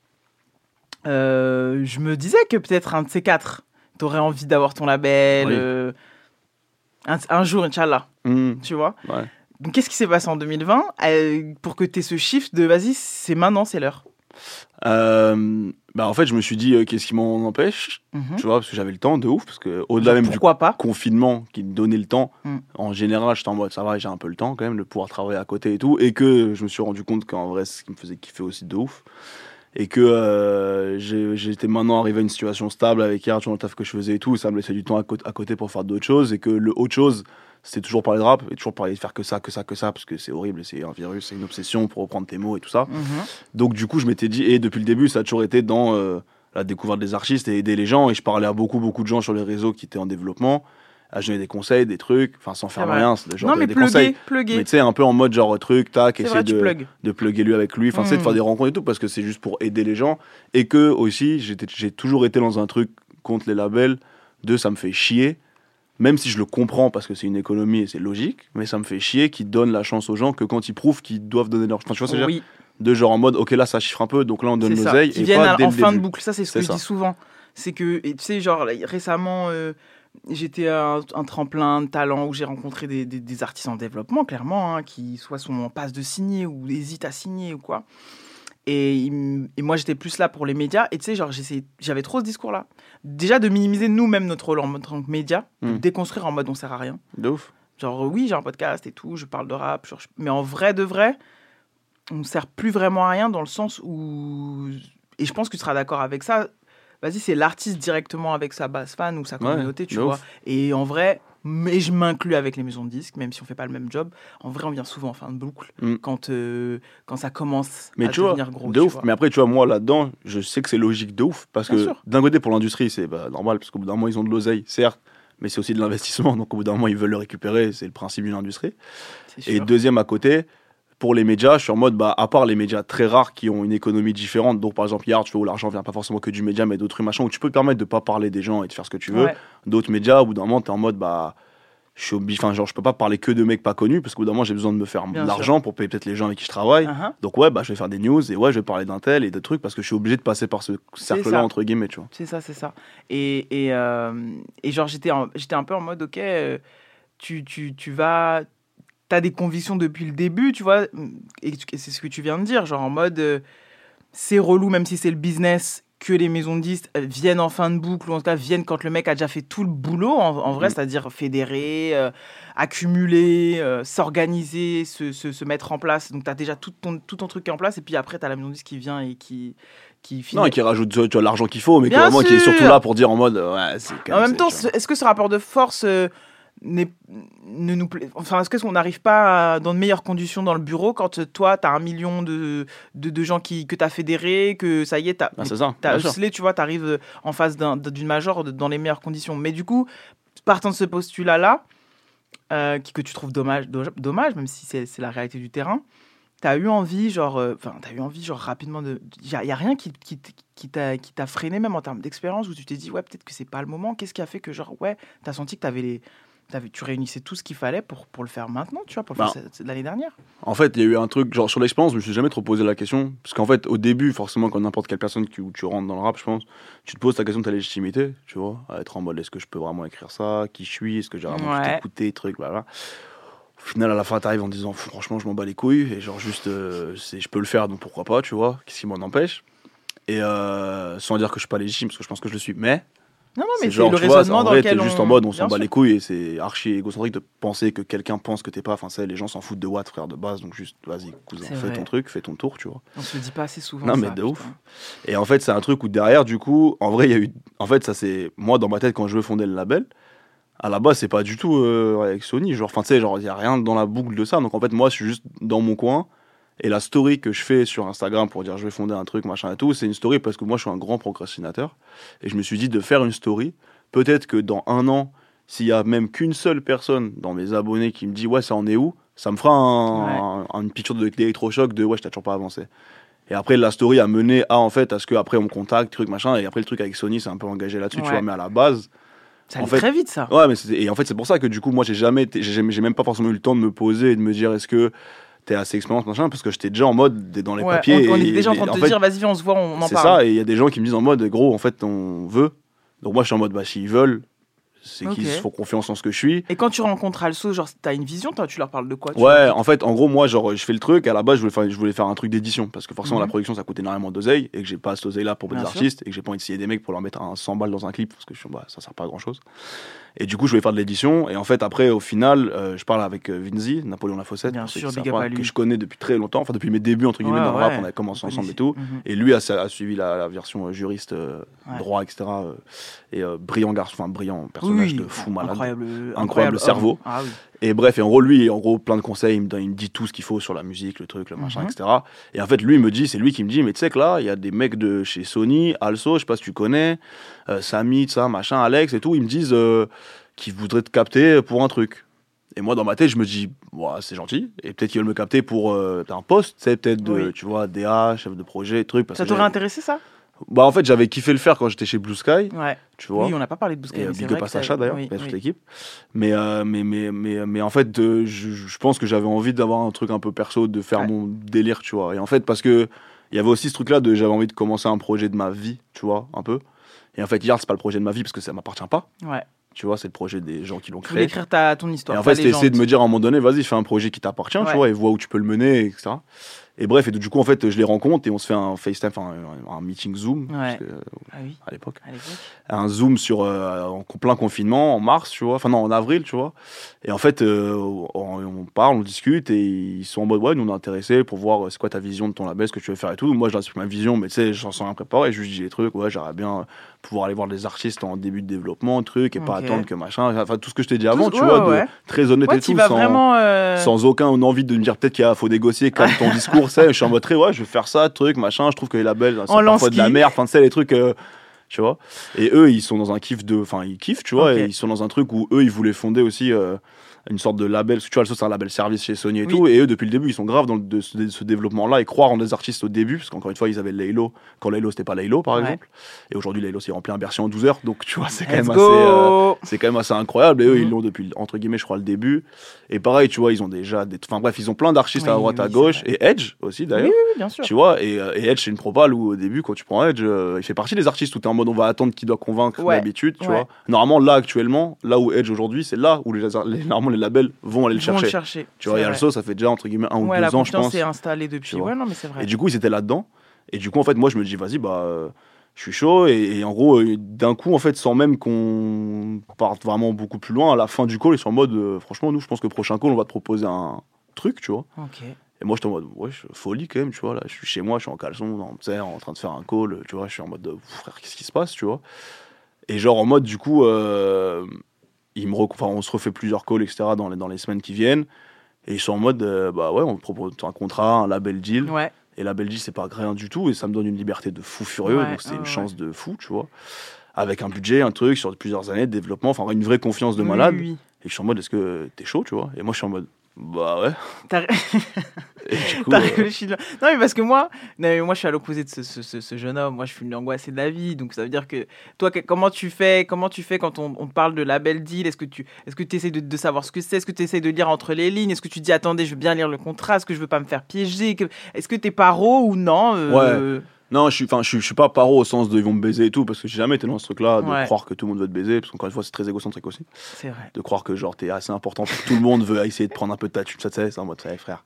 A: je me disais que peut-être un de ces quatre, t'aurais envie d'avoir ton label
P: Oui.
A: un, un jour, Inch'Allah.
P: Mm.
A: Tu vois?
P: Ouais.
A: Donc, qu'est-ce qui s'est passé en 2020 euh, pour que tu aies ce shift de vas-y, c'est maintenant, c'est l'heure?
P: Euh, bah en fait, je me suis dit, euh, qu'est-ce qui m'en empêche?
A: Mhm.
P: Tu vois, parce que j'avais le temps de ouf, parce que au-delà même
A: pourquoi
P: du
A: pas?
P: confinement qui me donnait le temps,
A: Mm.
P: en général, j'étais en mode ça va, j'ai un peu le temps quand même de pouvoir travailler à côté et tout, et que je me suis rendu compte qu'en vrai, c'est ce qui me faisait kiffer aussi de ouf. Et que euh, j'étais maintenant arrivé à une situation stable avec sur le taf que je faisais et tout, et ça me laissait du temps à, à côté pour faire d'autres choses, et que le autre chose, c'était toujours parler de rap, et toujours parler de faire que ça, que ça, que ça, parce que c'est horrible, c'est un virus, c'est une obsession pour reprendre tes mots et tout ça.
A: Mhm.
P: Donc du coup, je m'étais dit, et depuis le début, ça a toujours été dans euh, la découverte des artistes et aider les gens. Et je parlais à beaucoup, beaucoup de gens sur les réseaux qui étaient en développement, à donner des conseils, des trucs, enfin sans faire
A: C'est
P: rien, c'est genre
A: Non, mais
P: des
A: plugger,
P: conseils.
A: plugger.
P: Mais tu sais, un peu en mode genre truc, tac,
A: C'est
P: essayer
A: vrai,
P: de, de plugger lui avec lui, enfin sais, de
A: Mm.
P: faire des rencontres et tout, parce que c'est juste pour aider les gens. Et que aussi, j'ai toujours été dans un truc contre les labels, de ça me fait chier. Même si je le comprends parce que c'est une économie et c'est logique, mais ça me fait chier qu'ils donnent la chance aux gens que quand ils prouvent qu'ils doivent donner leur. Enfin, tu vois ce que je veux
A: Oui.
P: dire de genre en mode ok là ça chiffre un peu donc là on donne l'oseille et
A: viennent
P: pas
A: à-
P: dès
A: en
P: le
A: fin de boucle. Ça, c'est ce que je dis souvent. C'est que, et tu sais, genre, là, récemment, euh, j'étais à un, un tremplin de talent où j'ai rencontré des, des- des artistes en développement, clairement, hein, qui soit sont en passe de signer ou hésitent à signer ou quoi. Et, moi, j'étais plus là pour les médias. Et tu sais, genre, j'avais trop ce discours-là. Déjà, de minimiser nous-mêmes notre rôle en tant que médias, de
P: Mm.
A: déconstruire en mode on sert à rien.
P: de ouf
A: Genre, oui, j'ai un podcast et tout, je parle de rap, genre, je- mais en vrai de vrai, on ne sert plus vraiment à rien dans le sens où. Et je pense que tu seras d'accord avec ça. Vas-y, c'est l'artiste directement avec sa base fan ou sa
P: Ouais,
A: communauté, tu vois.
P: ouf.
A: Et en vrai, mais je m'inclus avec les maisons de disques, même si on fait pas le même job. En vrai, on vient souvent en fin de boucle
P: Mm.
A: quand, euh, quand ça commence
P: mais
A: à
P: tu vois
A: devenir gros.
P: de
A: tu
P: ouf
A: vois.
P: mais après tu vois moi là-dedans je sais que c'est logique de ouf parce
A: Bien
P: que d'un côté pour l'industrie c'est bah, normal parce qu'au bout d'un moment ils ont de l'oseille certes mais c'est aussi de l'investissement donc au bout d'un moment ils veulent le récupérer c'est le principe d'une industrie et deuxième à côté pour les médias, je suis en mode, bah, à part les médias très rares qui ont une économie différente, donc par exemple Yard, tu vois, où l'argent vient pas forcément que du média, mais d'autres machins, où tu peux te permettre de pas parler des gens et de faire ce que tu veux.
A: Ouais.
P: D'autres médias, au bout d'un moment, tu es en mode, bah, je suis obligé, enfin, genre, je peux pas parler que de mecs pas connus, parce qu'au bout d'un moment, j'ai besoin de me faire
A: Bien
P: de l'argent pour payer peut-être les gens avec qui je travaille.
A: Uh-huh.
P: Donc, ouais, bah, je vais faire des news, et ouais, je vais parler d'un tel et de trucs, parce que je suis obligé de passer par ce cercle-là, entre guillemets, tu vois.
A: C'est ça, c'est ça. Et, et, euh, et genre, j'étais, en- j'étais un peu en mode, ok, euh, tu, tu, tu vas. T'as des convictions depuis le début, tu vois, et, tu- et c'est ce que tu viens de dire, genre en mode, euh, c'est relou, même si c'est le business, que les maisons de disques euh, viennent en fin de boucle, ou en tout cas viennent quand le mec a déjà fait tout le boulot, en, en vrai,
P: Mhm.
A: c'est-à-dire fédérer, euh, accumuler, euh, s'organiser, se, se, se mettre en place. Donc, tu as déjà tout ton, tout ton truc qui est en place, et puis après, tu as la maison de disques qui vient et qui, qui finit.
P: Non, et qui rajoute tu vois, l'argent qu'il faut, mais qui,
A: Bien
P: vraiment, qui est surtout là pour dire en mode, ouais, c'est quand
A: En
P: même,
A: temps, est-ce que ce rapport de force euh, ne nous plaît. Enfin, est-ce qu'on n'arrive pas à- dans de meilleures conditions dans le bureau quand euh, toi, tu as un million de, de, de gens qui, que tu as fédérés, que ça y est, tu as, hustlé, tu vois, tu arrives en face d'un- d'une major dans les meilleures conditions. Mais du coup, partant de ce postulat-là, euh, qui- que tu trouves dommage, do- dommage même si c'est la réalité du terrain, tu as eu envie, genre, euh, enfin, t'as eu envie, genre, rapidement de. Il n'y a, a rien qui, qui, qui t'a freiné, même en termes d'expérience, où tu t'es dit, ouais, peut-être que c'est pas le moment. Qu'est-ce qui a fait que, genre, ouais, tu as senti que avais les. Tu réunissais tout ce qu'il fallait pour, pour le faire maintenant, tu vois, pour le
P: Bah.
A: faire l'année dernière.
P: En fait, il y a eu un truc, genre sur l'expérience, je me suis jamais trop posé la question. Parce qu'en fait, au début, forcément, quand n'importe quelle personne qui, où tu rentres dans le rap, je pense, tu te poses la question de ta légitimité, tu vois, à être en mode est-ce que je peux vraiment écrire ça? Qui je suis? Est-ce que j'ai vraiment
A: Ouais.
P: écouté? Truc, voilà. Au final, à la fin, t'arrives en disant franchement, je m'en bats les couilles, et genre juste, euh, c'est- je peux le faire, donc pourquoi pas, tu vois Qu'est-ce qui m'en empêche Et euh, sans dire que je suis pas légitime, parce que je pense que je le suis, mais.
A: Non, non, mais c'est le
P: vois,
A: raisonnement
P: en
A: dans
P: vrai,
A: lequel
P: t'es juste
A: on-
P: en mode on s'en bat
A: sûr.
P: les couilles et c'est archi égocentrique de penser que quelqu'un pense que t'es pas. Enfin, ça, les gens s'en foutent de Watt, frère de base, donc juste vas-y, cousin, fais
A: vrai.
P: ton truc, fais ton tour, tu vois.
A: On se le dit pas assez souvent.
P: Non,
A: ça,
P: mais de
A: putain.
P: ouf. Et en fait, c'est un truc où derrière, du coup, en vrai, il y a eu. En fait, ça, c'est. Moi, dans ma tête, quand je veux fonder le label, à la base, c'est pas du tout euh, avec Sony. Genre, enfin, tu sais, genre, il y a rien dans la boucle de ça. Donc, en fait, moi, je suis juste dans mon coin. Et la story que je fais sur Instagram pour dire je vais fonder un truc, machin et tout, c'est une story parce que moi, je suis un grand procrastinateur. Et je me suis dit de faire une story. Peut-être que dans un an, s'il y a même qu'une seule personne dans mes abonnés qui me dit ouais, ça en est où, ça me fera un, un- une picture de- d'électrochoc de ouais, je t'ai toujours pas avancé. Et après, la story a mené à, en fait, à ce qu'après on me contacte, truc, machin. Et après, le truc avec Sony, c'est un peu engagé là-dessus, tu
A: Ouais.
P: vois. Mais à la base.
A: Ça
P: en fait,
A: très vite, ça.
P: Ouais, mais et en fait, c'est pour ça que du coup, moi, j'ai jamais- j'ai même pas forcément eu le temps de me poser et de me dire est-ce que t'es assez expérience, machin, parce que j'étais déjà en mode dans les
A: Ouais,
P: papiers.
A: on, on était déjà en train de te
P: fait,
A: dire, vas-y, on se voit, on en
P: c'est
A: parle.
P: ça, et il y a des gens qui me disent en mode, gros, en fait, on veut. Donc moi, je suis en mode, bah, s'ils veulent, c'est
A: Ok.
P: qu'ils se font confiance en ce que je suis.
A: Et quand tu rencontres Also, genre, t'as une vision, toi, tu leur parles de quoi tu
P: Ouais, en fait, en gros, moi, genre, je fais le truc. À la base, je voulais faire, je voulais faire un truc d'édition parce que forcément,
A: Mhm.
P: la production, ça coûte énormément d'oseille et que j'ai pas cette oseille-là pour
A: Bien
P: des
A: sûr.
P: artistes et que j'ai pas envie de scier des mecs pour leur mettre un 100 balles dans un clip parce que je suis, bah, ça sert pas à grand chose. Et du coup, je voulais faire de l'édition. Et en fait, après, au final, euh, je parle avec euh, Vinzi, Napoléon Lafossette,
A: Bien sûr,
P: pas,
A: lui.
P: que je connais depuis très longtemps, enfin depuis mes débuts entre guillemets
A: Ouais,
P: dans le rap, on a commencé ensemble et tout.
A: Mhm.
P: Et lui a, a suivi la, la version euh, juriste, euh,
A: Ouais.
P: droit, etc. euh, et brillant garçon, enfin brillant personnage
A: Oui,
P: de fou malade,
A: incroyable,
P: incroyable,
A: incroyable
P: cerveau.
A: Ah oui.
P: Et bref, et en gros, lui, en gros, plein de conseils, il me, donne- il me dit tout ce qu'il faut sur la musique, le truc, le machin,
A: Mhm.
P: etc. Et en fait, lui, il me dit, c'est lui qui me dit, mais tu sais que là, il y a des mecs de chez Sony, Also, je sais pas si tu connais, euh, Samy, ça, machin, Alex et tout, ils me disent euh, qu'ils voudraient te capter pour un truc. Et moi, dans ma tête, je me dis, ouais, c'est gentil. Et peut-être qu'ils veulent me capter pour euh, un poste, sais, peut-être de,
A: Oui.
P: tu vois, DA, chef de projet, truc. Parce
A: Ça t'aurait intéressé, ça?
P: Bah, en fait, j'avais kiffé le faire quand j'étais chez Blue Sky.
A: Ouais.
P: Tu vois.
A: Oui, on n'a pas parlé de Blue Sky,
P: Et,
A: mais
P: big up à Sacha d'ailleurs,
A: oui,
P: à toute
A: oui.
P: l'équipe. Mais, euh, mais, mais, mais, mais en fait, euh, je, je pense que j'avais envie d'avoir un truc un peu perso, de faire mon délire, tu vois. Et en fait, parce que il y avait aussi ce truc-là de j'avais envie de commencer un projet de ma vie, tu vois, un peu. Et en fait, Yard, c'est pas le projet de ma vie parce que ça m'appartient pas.
A: Ouais.
P: Tu vois, c'est le projet des gens qui l'ont créé.
A: écrire ta, ton histoire.
P: Et en fait, c'était essayer de me dire à un moment donné, vas-y, fais un projet qui t'appartient,
A: Ouais.
P: tu vois, et vois où tu peux le mener, etc. Et bref, et du coup, en fait, je les rencontre et on se fait un FaceTime, enfin, un, meeting Zoom, parce
A: Ouais.
P: que,
A: Ah oui.
P: à l'époque. Un Zoom sur, euh, en plein confinement, en mars, tu vois, enfin non, en avril, tu vois. Et en fait, euh, on, on parle, on discute et ils sont en mode, ouais, nous on est intéressés pour voir euh, c'est quoi ta vision de ton label, ce que tu veux faire et tout. Moi, je leur explique ma vision, mais tu sais, j'en sens rien préparé, je lui dis les trucs, ouais, j'aimerais bien pouvoir aller voir des artistes en début de développement, truc, et pas attendre que machin, enfin tout ce que je t'ai dit avant, tu
A: ouais,
P: vois, de-
A: ouais.
P: très honnête
A: Ouais,
P: et tout, sans,
A: euh,
P: sans aucun envie de me dire peut-être qu'il faut négocier, calme ton discours, je suis en mode très, ouais, je vais faire ça, truc, machin, je trouve que les labels, c'est parfois de la merde, enfin, tu sais, les trucs, euh, tu vois. Et eux, ils sont dans un kiff de, enfin, ils kiffent, tu vois, et ils sont dans un truc où eux, ils voulaient fonder aussi euh, une sorte de label, tu vois, le c'est un label service chez Sony et
A: Oui.
P: tout, et eux, depuis le début, ils sont graves dans le- de ce, ce développement-là et croire en des artistes au début, parce qu'encore une fois, ils avaient Laylo, quand Laylo, c'était pas Laylo, par
A: Ouais.
P: exemple. Et aujourd'hui, Laylo, c'est rempli un Bercy en 12 heures, donc tu vois, c'est quand
A: Let's
P: même assez,
A: go.
P: euh, c'est quand même assez incroyable. Et eux,
A: Mhm.
P: ils l'ont depuis, entre guillemets, je crois, le début. Et pareil, tu vois, ils ont déjà des, enfin bref, ils ont plein d'artistes à
A: Oui,
P: droite, à gauche, et Edge aussi, d'ailleurs.
A: Oui, bien sûr.
P: Tu vois, et, euh, et Edge, c'est une propale où au début, quand tu prends Edge, euh, il fait partie des artistes où tu es en mode on va attendre qui doit convaincre
A: Ouais.
P: d'habitude, tu
A: Ouais.
P: vois. Normalement, là, actuellement, là où Edge aujourd'hui, c'est là où les, les- normalement les labels vont aller le chercher.
A: le chercher,
P: Tu vois,
A: c'est
P: et
A: vrai.
P: Also, ça fait déjà entre guillemets un ou deux ans, je pense.
A: est installée depuis. Ouais, non, mais c'est vrai.
P: Et du coup, ils étaient là-dedans. Et du coup, en fait, moi, je me dis, vas-y, bah, euh, je suis chaud. Et, et en gros, euh, d'un coup, en fait, sans même qu'on parte vraiment beaucoup plus loin, à la fin du call, ils sont en mode, euh, franchement, nous, je pense que prochain call, on va te proposer un truc, tu vois.
A: Ok.
P: Et moi, j'étais en mode, ouais, folie quand même, tu vois. Là, je suis chez moi, je suis en caleçon, sais, en train de faire un call, tu vois. Je suis en mode, euh, frère, qu'est-ce qui se passe, tu vois. Et genre, en mode, du coup, me enfin, on se refait plusieurs calls, etc. dans les, dans les semaines qui viennent. Et ils sont en mode, euh, bah ouais, on te propose un contrat, un label deal.
A: Ouais.
P: Et label deal, c'est pas rien du tout. Et ça me donne une liberté de fou furieux.
A: Ouais,
P: donc c'est une chance de fou, tu vois. Avec un budget, un truc, sur plusieurs années de développement. Enfin, une vraie confiance de malade.
A: oui, oui.
P: Et je suis en mode, est-ce que t'es chaud, tu vois? Et moi, je suis en mode, bah ouais.
A: T'as
P: euh,
A: réfléchi. Non, mais parce que moi, non, mais moi, je suis à l'opposé de ce, ce- ce- ce jeune homme. Moi, je suis une angoissée de la vie. Donc, ça veut dire que toi, que- comment tu fais Comment tu fais quand on, on parle de label deal? Est-ce que tu est-ce que essaies de, de savoir ce que c'est? Est-ce que tu essaies de lire entre les lignes? Est-ce que tu dis, attendez, je veux bien lire le contrat Est-ce que je veux pas me faire piéger? Que- Est-ce que t'es paro ou non euh,
P: Ouais. Non, je suis, enfin, je suis, je suis pas paro au sens de ils vont me baiser et tout, parce que j'ai jamais été dans ce truc-là, de
A: Ouais.
P: croire que tout le monde veut te baiser, parce qu'encore une fois, c'est très égocentrique aussi.
A: C'est vrai.
P: De croire que genre t'es assez important pour que tout le monde veut essayer de prendre un peu de ta thune, ça, tu sais, c'est en mode, ouais, frère.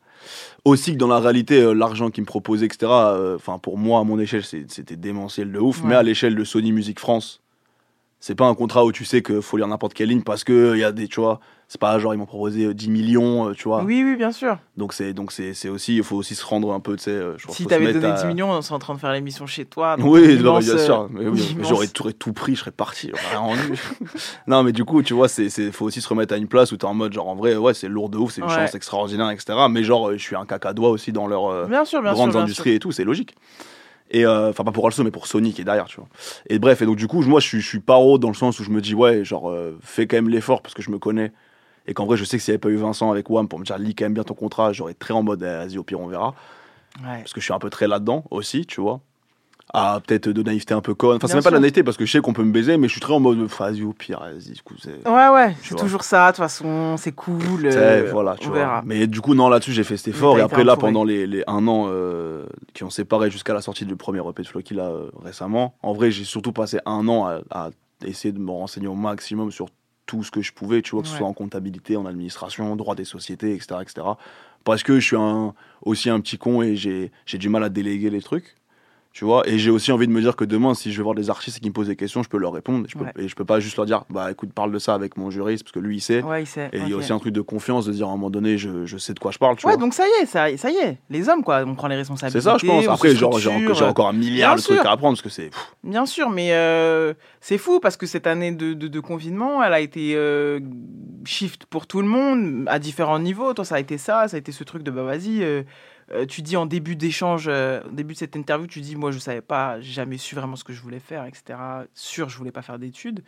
P: Aussi que dans la réalité, euh, l'argent qu'ils me proposaient, etc., euh, enfin, pour moi, à mon échelle, c'est- c'était démentiel de ouf,
A: Ouais.
P: mais à l'échelle de Sony Music France, c'est pas un contrat où tu sais qu'il faut lire n'importe quelle ligne, parce que il y a des, tu vois, c'est pas genre ils m'ont proposé euh, 10 millions, euh, tu vois.
A: Oui, oui, bien sûr.
P: Donc c'est donc c'est c'est aussi il faut aussi se rendre un peu tu sais euh, je
A: Si t'avais donné
P: à-
A: 10 millions, on serait en train de faire l'émission chez toi.
P: oui, non,
A: immense,
P: bien
A: euh,
P: sûr. Mais oui,
A: immense-
P: j'aurais tout, tout pris, je serais parti. j'aurais rien rendu. non, mais du coup, tu vois, c'est, c'est, faut aussi se remettre à une place où t'es en mode, genre, en vrai, ouais, c'est lourd de ouf, c'est une
A: Ouais.
P: chance extraordinaire, etc. Mais genre, euh, je suis un cacadois aussi dans leurs euh,
A: Bien sûr, bien
P: grandes
A: sûr, bien
P: industries
A: sûr.
P: et tout, c'est logique. Et euh, enfin, pas pour Also, mais pour Sony qui est derrière, tu vois. Et bref, et donc, du coup, moi, je suis, je suis paro dans le sens où je me dis, ouais, genre, euh, fais quand même l'effort parce que je me connais. Et qu'en vrai, je sais que s'il n'y avait pas eu Vincent avec WAM pour me dire, lis quand même bien ton contrat, j'aurais très en mode, eh, vas-y, au pire, on verra.
A: Ouais.
P: Parce que je suis un peu très là-dedans aussi, tu vois. Ah, peut-être de naïveté un peu conne. Enfin, c'est même pas de la naïveté parce que je sais qu'on peut me baiser, mais je suis très en mode, vas-y, au pire, vas-y.
A: Ouais, ouais, c'est toujours ça. De toute façon, c'est cool. Euh,
P: voilà, tu
A: on
P: vois.
A: verra.
P: Mais du coup, non, là-dessus, j'ai fait cet effort. Et après, là, pendant les, les un an euh, qui ont séparé jusqu'à la sortie du premier EP de Flocky, là, euh, récemment, en vrai, j'ai surtout passé un an à, à essayer de me renseigner au maximum sur tout ce que je pouvais, tu vois, que ce soit en comptabilité, en administration, droit des sociétés, etc. etc. Parce que je suis un, aussi un petit con et j'ai du mal à déléguer les trucs. Tu vois, et j'ai aussi envie de me dire que demain, si je vais voir des artistes qui me posent des questions, je peux leur répondre. Et je peux,
A: Ouais.
P: et je peux pas juste leur dire, bah écoute, parle de ça avec mon juriste, parce que lui, il sait.
A: Ouais, il sait,
P: Et il y a aussi un truc de confiance, de dire à un moment donné, je, je sais de quoi je parle, tu
A: Ouais,
P: vois.
A: donc ça y est, ça, ça y est. Les hommes, quoi, on prend les responsabilités.
P: C'est ça, je pense. Après, genre, j'ai encore, un milliard
A: Bien
P: de trucs
A: sûr.
P: à apprendre, parce que c'est.
A: Bien sûr, mais euh, c'est fou parce que cette année de, de- de confinement, elle a été euh, shift pour tout le monde à différents niveaux. Toi, ça a été ça, ça a été ce truc de bah vas-y. euh, euh, tu dis en début d'échange, euh, au début de cette interview, tu dis moi je savais pas, j'ai jamais su vraiment ce que je voulais faire, etc. Sûr, je voulais pas faire d'études.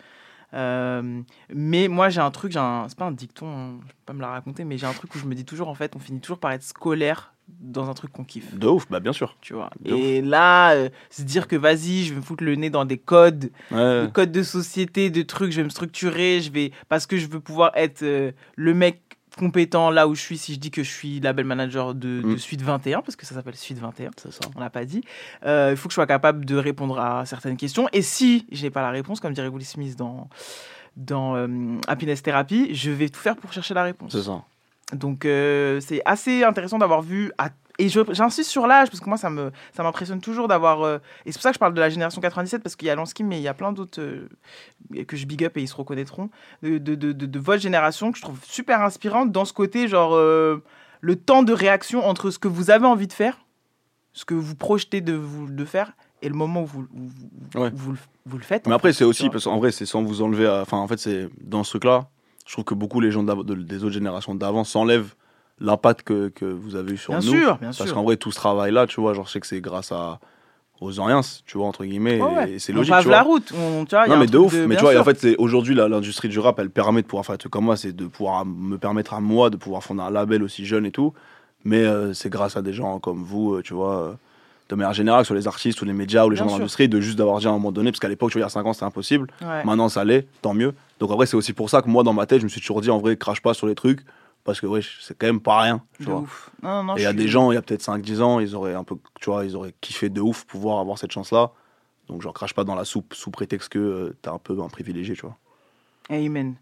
A: Euh, mais moi j'ai un truc, j'ai un- c'est pas un dicton, hein, je peux pas me la raconter, mais j'ai un truc où je me dis toujours en fait, on finit toujours par être scolaire dans un truc qu'on kiffe.
P: de ouf, bah bien sûr.
A: Tu vois.
P: De
A: Et là, euh, se dire que vas-y, je vais me foutre le nez dans des codes,
P: Ouais.
A: des codes de société, de trucs, je vais me structurer, je vais parce que je veux pouvoir être euh, le mec compétent là où je suis. Si je dis que je suis label manager de, de
P: Mm.
A: Suite 21, parce que ça s'appelle Suite 21,
P: C'est ça.
A: on l'a pas dit, euh, il faut que je sois capable de répondre à certaines questions. Et si j'ai pas la réponse, comme dirait Will Smith dans dans euh, Happiness Therapy, je vais tout faire pour chercher la réponse.
P: C'est ça.
A: Donc euh, c'est assez intéressant d'avoir vu à- et j'insiste sur l'âge parce que moi ça me ça m'impressionne toujours d'avoir euh, et c'est pour ça que je parle de la génération 97 parce qu'il y a Lansky mais il y a plein d'autres euh, que je big up et ils se reconnaîtront de, de, de, votre génération que je trouve super inspirante dans ce côté genre euh, le temps de réaction entre ce que vous avez envie de faire ce que vous projetez de vous de faire et le moment où vous, où vous,
P: Ouais.
A: vous, le- vous le faites
P: Mais après, c'est aussi, parce qu'en vrai, c'est sans vous enlever. Enfin, en fait, c'est dans ce truc-là, je trouve que beaucoup les gens des autres générations d'avant s'enlèvent l'impact que, que vous avez eu sur
A: Bien
P: nous.
A: sûr, bien
P: parce
A: sûr.
P: qu'en vrai, tout ce travail-là, tu vois, genre, je sais que c'est grâce à aux Oriens, tu vois, entre guillemets,
A: ouais.
P: et c'est
A: On
P: logique.
A: pave
P: tu vois.
A: la route on, tu vois,
P: non mais de ouf mais tu vois et en fait aujourd'hui l'industrie du rap elle permet de pouvoir faire trucs comme moi c'est de pouvoir me permettre à moi de pouvoir fonder un label aussi jeune et tout mais euh, c'est grâce à des gens comme vous euh, tu vois euh, de manière générale sur les artistes ou les médias ou les
A: Bien
P: gens
A: sûr.
P: l'industrie de juste d'avoir dit à un moment donné parce qu'à l'époque tu vois il y a 5 ans c'était impossible
A: Ouais.
P: maintenant ça l'est tant mieux donc en vrai c'est aussi pour ça que moi dans ma tête je me suis toujours dit en vrai crache pas sur les trucs parce que ouais c'est quand même pas rien tu
A: De
P: vois
A: ouf. Non, non,
P: et il y a des gens il y a peut-être 5-10 ans ils auraient un peu tu vois ils auraient kiffé de ouf pouvoir avoir cette chance là donc genre crache pas dans la soupe sous prétexte que euh, t'es un peu un privilégié tu vois
A: Amen.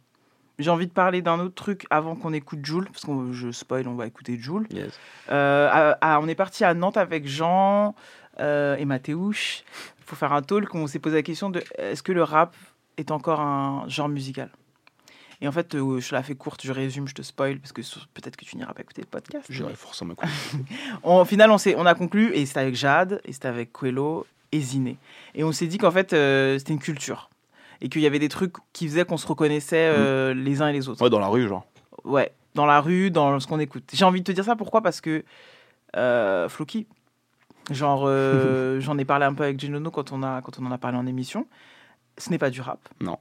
A: J'ai envie de parler d'un autre truc avant qu'on écoute Joule, parce que je spoil, on va écouter Joule.
P: Yes.
A: Euh, à- à- on est parti à Nantes avec Jean euh, et Mathéouche pour faire un talk on s'est posé la question de est-ce que le rap est encore un genre musical? Et en fait, euh, je la fais courte, je résume, je te spoil, parce que peut-être que tu n'iras pas écouter le podcast.
P: J'irai forcément
A: Au final, on, on a conclu, et c'était avec Jade, et c'était avec Quello et Ziné. Et on s'est dit qu'en fait, euh, c'était une culture. et qu'il y avait des trucs qui faisaient qu'on se reconnaissait euh, les uns et les autres.
P: Ouais, dans la rue, genre.
A: Ouais, dans la rue, dans ce qu'on écoute. J'ai envie de te dire ça pourquoi? Parce que euh, Floki, genre, j'en ai parlé un peu avec Ginono quand on, a, quand on en a parlé en émission. Ce n'est pas du rap.
P: Non.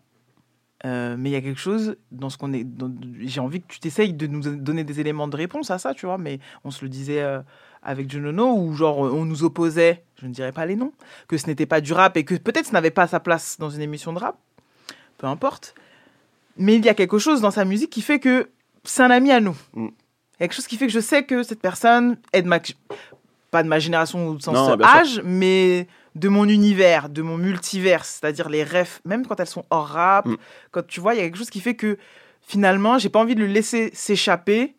A: Euh, mais il y a quelque chose dans ce qu'on est. dans- J'ai envie que tu t'essayes de nous donner des éléments de réponse à ça, tu vois. Mais on se le disait euh, avec Junono, où genre on nous opposait, je ne dirais pas les noms, que ce n'était pas du rap et que peut-être ce n'avait pas sa place dans une émission de rap. Peu importe. Mais il y a quelque chose dans sa musique qui fait que c'est un ami à nous.
P: Mm.
A: Quelque chose qui fait que je sais que cette personne est de ma. Pas de ma génération
P: Non, bien sûr.
A: âge, mais de mon univers, de mon multivers, c'est-à-dire les rêves, même quand elles sont hors rap,
P: Mm.
A: quand tu vois, il y a quelque chose qui fait que finalement, j'ai pas envie de le laisser s'échapper.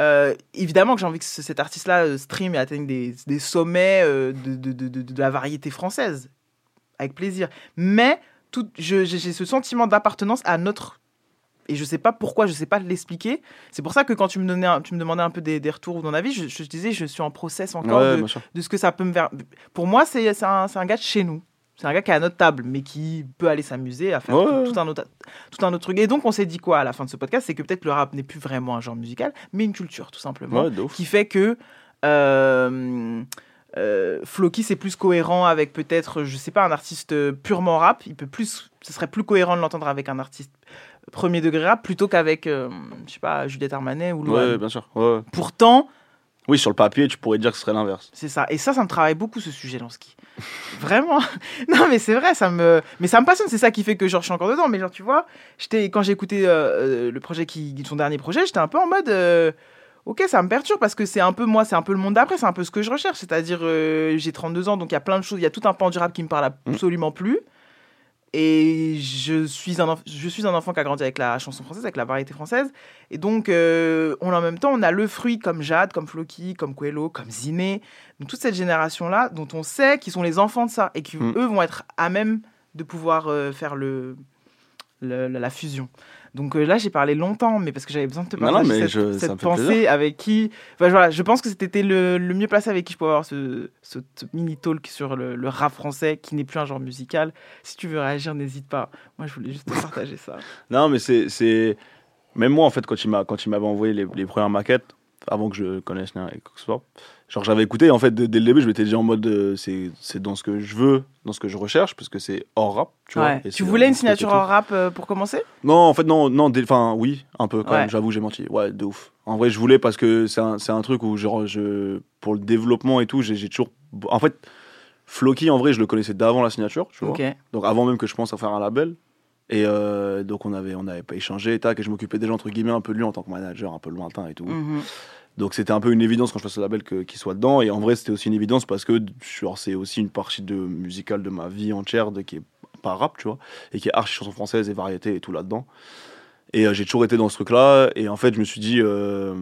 A: Euh, évidemment que j'ai envie que ce- cet artiste-là euh, stream et atteigne des, des sommets euh, de, de, de- de- de la variété française. Avec plaisir. Mais j'ai ce sentiment d'appartenance à notre. Et je sais pas pourquoi, je sais pas l'expliquer. C'est pour ça que quand tu me, donnais un- tu me demandais un peu des, des retours ou ton avis, je, je te disais, je suis en process encore
P: Ouais,
A: de, de ce que ça peut me faire. Pour moi, c'est un, gars de chez nous. C'est un gars qui est à notre table, mais qui peut aller s'amuser à faire
P: Ouais,
A: tout, un autre, tout un autre truc. Et donc, on s'est dit quoi à la fin de ce podcast C'est que peut-être le rap n'est plus vraiment un genre musical, mais une culture, tout simplement.
P: Ouais, de.
A: Qui fait que euh, euh, Floki, c'est plus cohérent avec peut-être, je sais pas, un artiste purement rap. Il peut plus, ce serait plus cohérent de l'entendre avec un artiste premier degré rap plutôt qu'avec, euh, je sais pas, Juliette Armanet ou Loane.
P: Ouais, bien sûr. Ouais.
A: Pourtant,
P: Oui, sur le papier, tu pourrais dire que ce serait l'inverse.
A: c'est ça. Et ça, ça me travaille beaucoup ce sujet, Lansky. Vraiment. Non, mais c'est vrai, ça me, mais ça me passionne. C'est ça qui fait que genre, je suis encore dedans. Mais genre, tu vois, j'étais quand j'ai écouté euh, euh, le projet qui, son dernier projet, j'étais un peu en mode, euh, ok, ça me perturbe parce que c'est un peu moi, c'est un peu le monde d'après, c'est un peu ce que je recherche. C'est-à-dire, j'ai 32 ans, donc il y a plein de choses, il y a tout un pan du rap qui me parle absolument plus. Et je suis, un, je suis un enfant qui a grandi avec la chanson française, avec la variété française. Et donc, euh, on, en même temps, on a le fruit comme Jade, comme Floki, comme Coelho, comme Ziné. Donc, toute cette génération-là, dont on sait qu'ils sont les enfants de ça et qui, eux, vont être à même de pouvoir euh, faire le, la fusion. Donc euh, là, j'ai parlé longtemps, mais parce que j'avais besoin de te
P: Non, non,
A: cette,
P: je-
A: cette pensée
P: plaisir.
A: avec qui. Enfin, voilà, je pense que c'était le, le mieux placé avec qui je pouvais avoir ce, ce, ce mini talk sur le, le rap français qui n'est plus un genre musical. Si tu veux réagir, n'hésite pas. Moi, je voulais juste te partager ça.
P: Non, mais c'est. Même moi, en fait, quand il m'avait envoyé les, les premières maquettes, avant que je connaisse rien quoi que ce soit, genre j'avais écouté, en fait, dès, dès le début, je m'étais dit en mode euh, c'est c'est dans ce que je veux, dans ce que je recherche, parce que c'est hors rap, tu vois.
A: Ouais.
P: et
A: Tu
P: c'est
A: voulais
P: un
A: une
P: et
A: signature en rap euh, pour commencer?
P: Non, en fait, non, non, enfin, oui, un peu quand
A: Ouais.
P: même, j'avoue, j'ai menti. Ouais, de ouf. En vrai, je voulais parce que c'est un, un truc où, genre, je, pour le développement et tout, j'ai toujours. En fait, Floki, en vrai, je le connaissais d'avant la signature, tu vois. Donc, avant même que je pense à faire un label. Et euh, donc, on avait, on avait pas échangé, tac, et je m'occupais déjà, entre guillemets, un peu de lui en tant que manager, un peu lointain et tout.
A: Mhm.
P: Donc, c'était un peu une évidence quand je fasse le label qu'il soit dedans. Et en vrai, c'était aussi une évidence parce que c'est aussi une partie de, musicale de ma vie entière de, qui est pas rap, tu vois, et qui est archi chanson française et variété et tout là-dedans. Et euh, j'ai toujours été dans ce truc-là. Et en fait, je me suis dit, euh,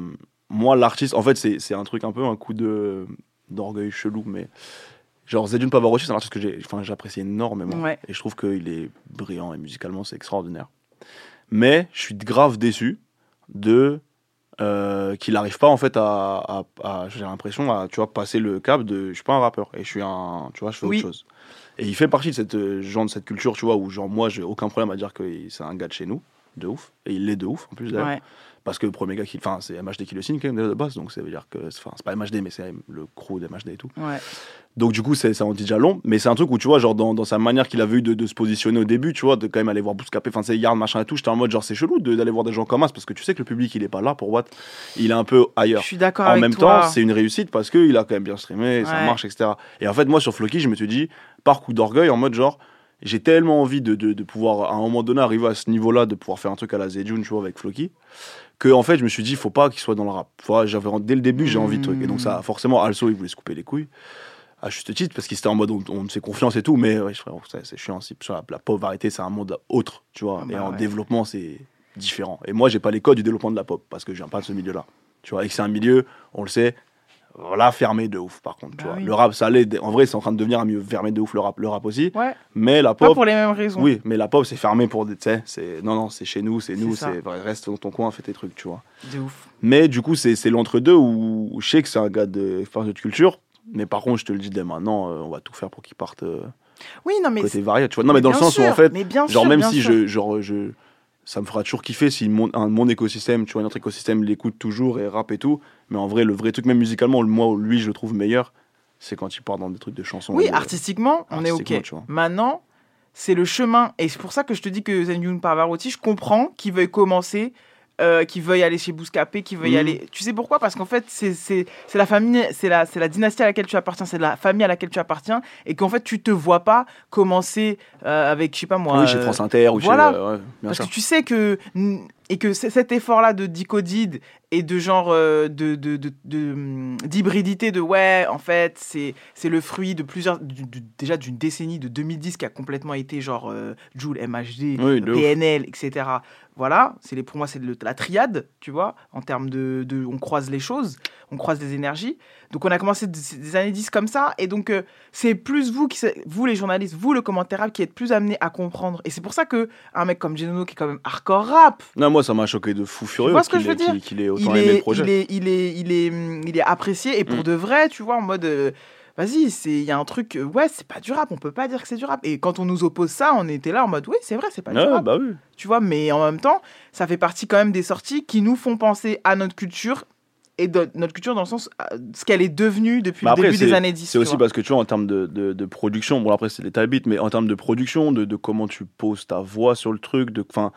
P: moi, l'artiste, en fait, c'est un truc un peu un coup de d'orgueil chelou, mais genre Zedune Pavarotti, c'est un artiste que j'ai- enfin, j'apprécie énormément.
A: Ouais.
P: Et je trouve qu'il est brillant et musicalement, c'est extraordinaire. Mais je suis grave déçu de euh, qu'il n'arrive pas en fait à, à- à- j'ai l'impression à tu vois passer le cap de je suis pas un rappeur et je suis un tu vois je fais
A: Oui.
P: autre chose et il fait partie de cette euh, genre de cette culture tu vois où genre moi j'ai aucun problème à dire que c'est un gars de chez nous de ouf et il l'est de ouf en plus d'ailleurs
A: Ouais.
P: Parce que le premier gars qui enfin c'est MHD qui le signe quand même de base donc ça veut dire que enfin c'est pas MHD mais c'est le crew d'MHD et tout
A: Ouais.
P: donc du coup, c'est, ça en dit déjà long, mais c'est un truc où tu vois, genre dans, dans sa manière qu'il avait eu de, de se positionner au début, tu vois, de quand même aller voir Bouscapé, enfin c'est Yard, machin et tout, j'étais en mode genre c'est chelou de- d'aller voir des gens comme As parce que tu sais que le public il est pas là pour Watt, il est un peu ailleurs.
A: Je suis d'accord
P: En
A: avec
P: même
A: toi.
P: temps, c'est une réussite parce qu'il a quand même bien streamé, ça marche, etc. Et en fait, moi sur Floki, je me suis dit, par coup d'orgueil, en mode genre, j'ai tellement envie de, de, de pouvoir à un moment donné arriver à ce niveau-là, de pouvoir faire un truc à la Zedjun, tu vois, avec Floki. Que en fait, je me suis dit, faut pas qu'il soit dans le rap. J'avais dès le début, j'ai envie de truc. Et donc ça, forcément, Also, il voulait se couper les couilles à juste titre parce qu'il était en mode on, on fait confiance et tout mais ouais, c'est c'est chiant c'est sur la, la c'est un monde autre tu vois et
A: bah
P: en
A: ouais.
P: développement c'est différent et moi j'ai pas les codes du développement de la pop parce que je viens pas de ce milieu là tu vois et que c'est un milieu on le sait voilà fermé de ouf par contre tu
A: Bah
P: vois
A: oui.
P: le rap ça l'est en vrai c'est en train de devenir un milieu fermé de ouf le rap le rap aussi
A: Ouais.
P: mais la
A: Pas
P: pop
A: pour les mêmes raisons.
P: oui mais la pop c'est fermé pour des tu sais c'est non non c'est chez nous c'est nous
A: C'est
P: reste dans ton coin fais tes trucs tu vois
A: De ouf.
P: mais du coup, c'est c'est l'entre-deux où, où je sais que c'est un gars de, enfin, de culture. Mais par contre, je te le dis dès maintenant, euh, on va tout faire pour qu'il parte. euh,
A: Oui, non, mais.
P: Côté varié, tu vois. Non, mais dans le sens où, en fait,
A: bien
P: genre,
A: sûr,
P: même si
A: sûr.
P: je, genre, je. Ça me fera toujours kiffer si mon, un, mon écosystème, tu vois, notre écosystème l'écoute toujours et rap et tout. Mais en vrai, le vrai truc, même musicalement, le- moi, lui, je le trouve meilleur, c'est quand il part dans des trucs de chansons.
A: Oui,
P: euh,
A: artistiquement, on est OK. Maintenant, c'est le chemin. Et c'est pour ça que je te dis que Zen Pavarotti, je comprends qu'il veuille commencer, euh, qu'il veuille aller chez Bouscapé, qu'il veuille
P: Mhm.
A: aller. Tu sais pourquoi? Parce qu'en fait, c'est la famille, c'est la, la dynastie à laquelle tu appartiens, c'est la famille à laquelle tu appartiens. Et qu'en fait, tu te vois pas commencer euh, avec, je sais pas moi.
P: Oui, chez France Inter ou chez-
A: voilà.
P: euh, ouais, bien
A: Parce
P: sûr.
A: que tu sais que. Et que cet effort-là de dicodide et de genre euh, de, de, de- de, hum, d'hybridité de ouais en fait c'est c'est le fruit de plusieurs du- du- déjà d'une décennie de 2010 qui a complètement été genre euh, Joule MHD
P: Oui, de ouf.
A: PNL etc voilà c'est les pour moi c'est la triade tu vois en termes de, de on croise les choses on croise les énergies donc on a commencé des, des années 10 comme ça et donc euh, c'est plus vous qui vous les journalistes vous le commentaire rap qui êtes plus amenés à comprendre et c'est pour ça que un mec comme Genono qui est quand même hardcore rap
P: Non, moi, ça m'a choqué de fou furieux
A: vois ce que
P: qu'il
A: je veux dire
P: qu'il- ait autant
A: il
P: aimé
A: est,
P: le projet.
A: il est, il est, il est, il est apprécié et pour
P: Mm.
A: de vrai, tu vois, en mode, euh, vas-y, il y a un truc, euh, ouais, c'est pas du rap, on peut pas dire que c'est du rap. Et quand on nous oppose ça, on était là en mode, oui, c'est vrai, c'est pas du
P: Ouais,
A: rap.
P: bah oui.
A: Tu vois, mais en même temps, ça fait partie quand même des sorties qui nous font penser à notre culture et de notre culture dans le sens, euh, ce qu'elle est devenue depuis
P: Mais
A: le début des années 10.
P: C'est aussi
A: vois.
P: parce que tu vois, en termes de, de, de production, bon après c'est des taille beats, mais en termes de production, de, de comment tu poses ta voix sur le truc, de, enfin,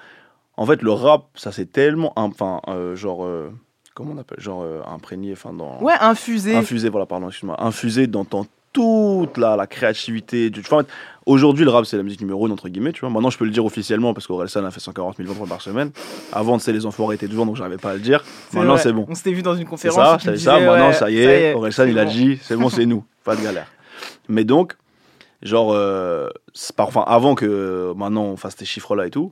P: en fait le rap, ça c'est tellement, enfin, euh, genre, euh, comment on appelle, genre euh, imprégné, enfin dans.
A: Ouais, infusé.
P: Infusé, voilà, pardon, excuse-moi, infusé dans ton- toute la, la créativité. Du, tu vois, aujourd'hui le rap c'est la musique numéro 1 entre guillemets, tu vois. Maintenant je peux le dire officiellement parce qu'Orelsan a fait 140 000 ventes par semaine. Avant, tu sais, les enfoirés étaient toujours, donc j'arrivais pas à le dire. Maintenant c'est bon.
A: On s'était vu dans une
P: C'est
A: conférence.
P: ça, je
A: disais,
P: ça. Maintenant, ça y est, Orelsan,
A: c'est
P: il a dit, c'est bon, c'est nous. Pas de galère. Mais donc, genre, euh, pas- enfin, avant que maintenant on fasse ces chiffres-là et tout,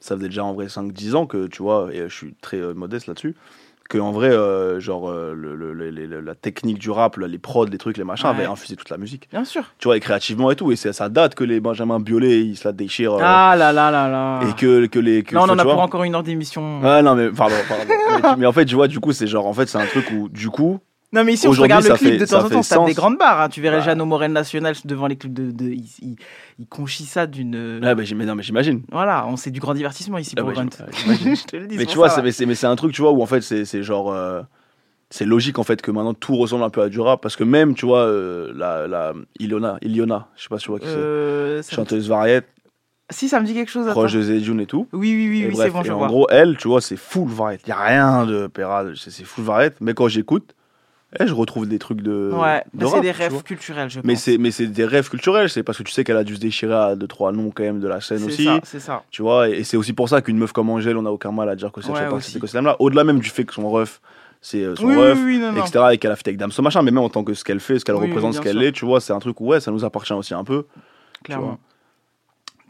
P: ça faisait déjà en vrai 5-10 ans que, tu vois, et je suis très euh, modeste là-dessus, que en vrai, euh, genre, euh, le- le- le- le- la technique du rap, les prods, les trucs, les machins,
A: Ouais.
P: avaient infusé toute la musique.
A: Bien sûr.
P: Tu vois, et créativement et tout, et c'est- ça date que les Benjamin Biolay, ils se la déchirent. euh,
A: Ah là là là là.
P: Et que, que les. Que,
A: Là, on en a pour encore une heure d'émission.
P: Ah non, mais pardon, pardon. mais, mais en fait, tu vois, du coup, c'est genre, en fait, c'est un truc où, du coup.
A: Non, mais ici, on regarde le clip
P: fait-
A: de temps en temps, ça tape des grandes barres. hein. Tu verrais
P: Bah.
A: Jeanne au Morel National devant les clips de. de il, il, il conchit ça d'une.
P: Ouais, bah, j'im- mais non, mais j'imagine.
A: Voilà, on c'est du grand divertissement ici
P: Ah
A: pour
P: bah.
A: Je te le dis.
P: mais tu vois, c'est- un truc, tu vois, où en fait, c'est genre. euh, c'est logique en fait que maintenant tout ressemble un peu à du rap parce que même tu vois euh, la, la Iliona Iliona je sais pas si tu vois qui
A: Euh,
P: c'est chanteuse variette
A: Si, ça me dit quelque chose.
P: proche de Zedjun et tout
A: Oui, oui, oui, oui, c'est bon,
P: et en gros elle tu vois c'est full variette il y a rien de c'est c'est full variette mais quand j'écoute eh, je retrouve des trucs de
A: Ouais,
P: de
A: bah, c'est des rêves culturels, je
P: mais
A: pense.
P: c'est mais c'est des rêves culturels c'est parce que tu sais qu'elle a dû se déchirer à deux trois noms quand même de la scène
A: C'est
P: aussi.
A: ça, c'est ça.
P: tu vois et, et c'est aussi pour ça qu'une meuf comme Angèle on a aucun mal à dire que c'est
A: Ouais,
P: là au-delà même du fait que son ref c'est euh, son
A: Oui,
P: ref
A: oui, oui, non, non.
P: etc et qu'elle a fait avec Damso machin mais même en tant que ce qu'elle fait ce qu'elle représente ce qu'elle est tu vois c'est un truc où ouais ça nous appartient aussi un peu. Tu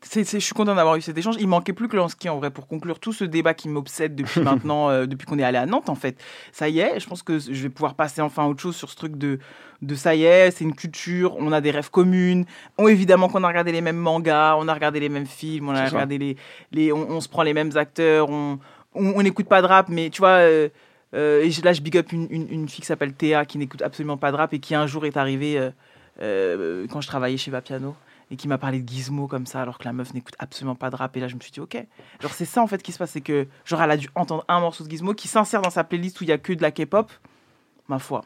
A: Je suis content d'avoir eu cet échange. Il manquait plus que Lansky en vrai pour conclure tout ce débat qui m'obsède depuis maintenant, euh, depuis qu'on est allé à Nantes en fait. Ça y est, je pense que je vais pouvoir passer enfin à autre chose sur ce truc de, de ça y est, c'est une culture, on a des rêves communes. On, évidemment qu'on a regardé les mêmes mangas, on a regardé les mêmes films, on a
P: ça.
A: regardé les, les on, on se prend les mêmes acteurs, on on on n'écoute pas de rap, mais tu vois. euh, euh, et là, je big up une, une, une fille qui s'appelle Théa qui n'écoute absolument pas de rap et qui un jour est arrivée quand je travaillais chez Vapiano et qui m'a parlé de Gizmo comme ça alors que la meuf n'écoute absolument pas de rap. Et là je me suis dit ok. Genre c'est ça en fait qui se passe c'est que genre elle a dû entendre un morceau de Gizmo qui s'insère dans sa playlist où il y a que de la K-pop. Ma foi.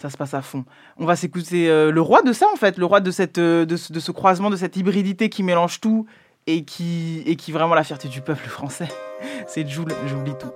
A: Ça se passe à fond. On va s'écouter euh, le roi de ça en fait. Le roi de cette euh, de, ce- croisement de cette hybridité qui mélange tout et qui et qui vraiment la fierté du peuple français. C'est Jules j'oublie tout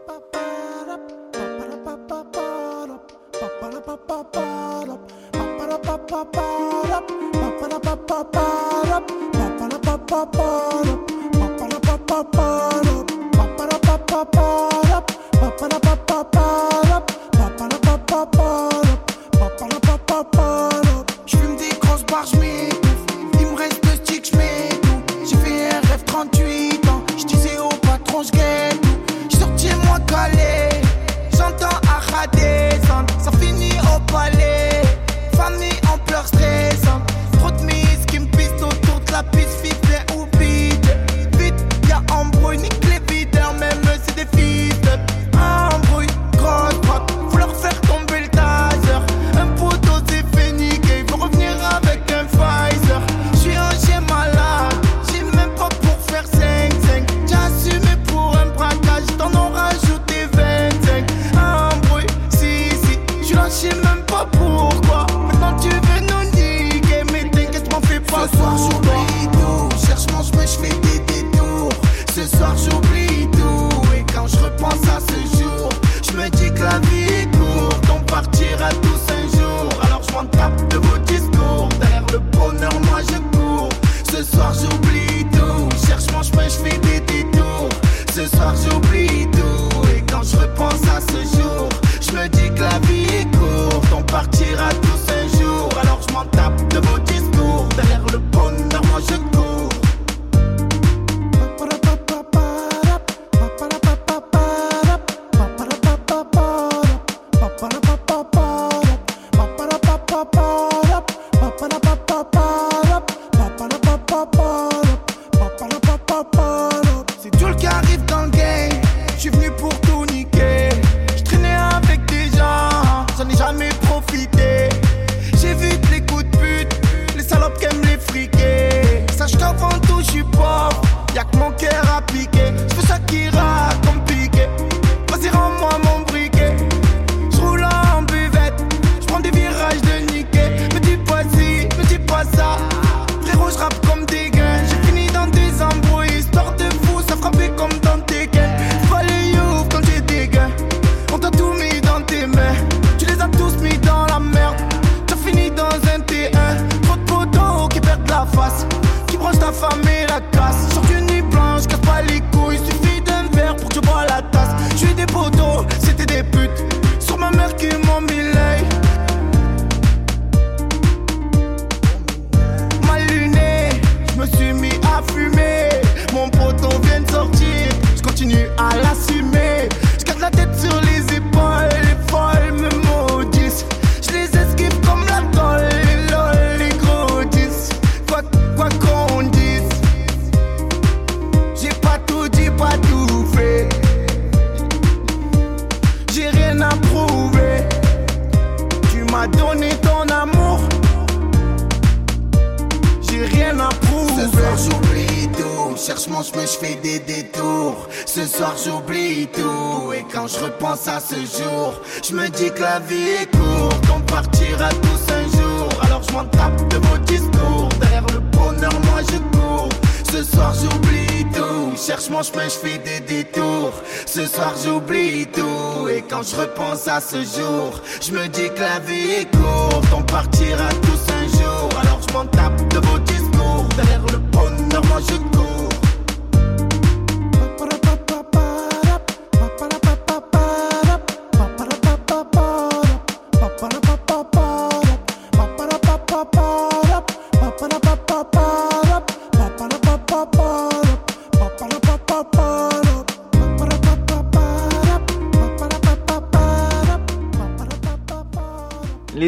S: je
T: repense à ce jour, je me dis que la vie est courte, on partira tous un jour. Alors je m'en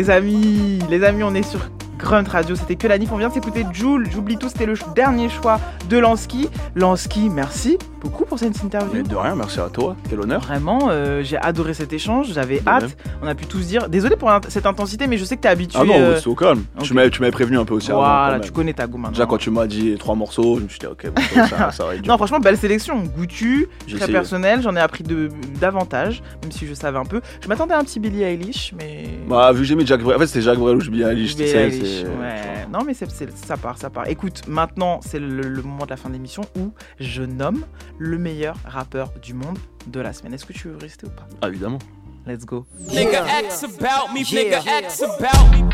A: Les amis, les amis, on est sur Grunt Radio, c'était que la NIF, on vient de s'écouter Joule, j'oublie tout, c'était le dernier choix de Lansky. Lansky, merci beaucoup pour cette interview.
P: Mais de rien, merci à toi, quel honneur.
A: Vraiment, euh, j'ai adoré cet échange, j'avais hâte. On a pu tous dire, désolé pour int- cette intensité, mais je sais que t'es habitué.
P: Ah non,
A: euh,
P: c'est au calme.
A: ok.
P: Tu m'avais prévenu un peu aussi avant.
A: Voilà, tu connais ta go maintenant.
P: Déjà, quand tu m'as dit trois morceaux, je me suis dit, ok, bon, ça, ça va être dur.
A: Non, franchement, belle sélection. Goûtu, très
P: essayé.
A: personnel, j'en ai appris de, davantage, même si je savais un peu. Je m'attendais à un petit Billie Eilish, mais.
P: Bah, vu que j'ai mis Jack Brel, en fait, c'était Jack Brel ou je Billie Eilish, tu sais.
A: Ouais. Non, mais ça part, ça part. Écoute, maintenant, c'est le, le moment de la fin de l'émission où je nomme le meilleur rappeur du monde de la semaine. Est-ce que tu veux rester ou pas?
P: Ah, évidemment.
A: Let's go.
E: Nigga X about me,
A: Yeah.
E: nigga X about me.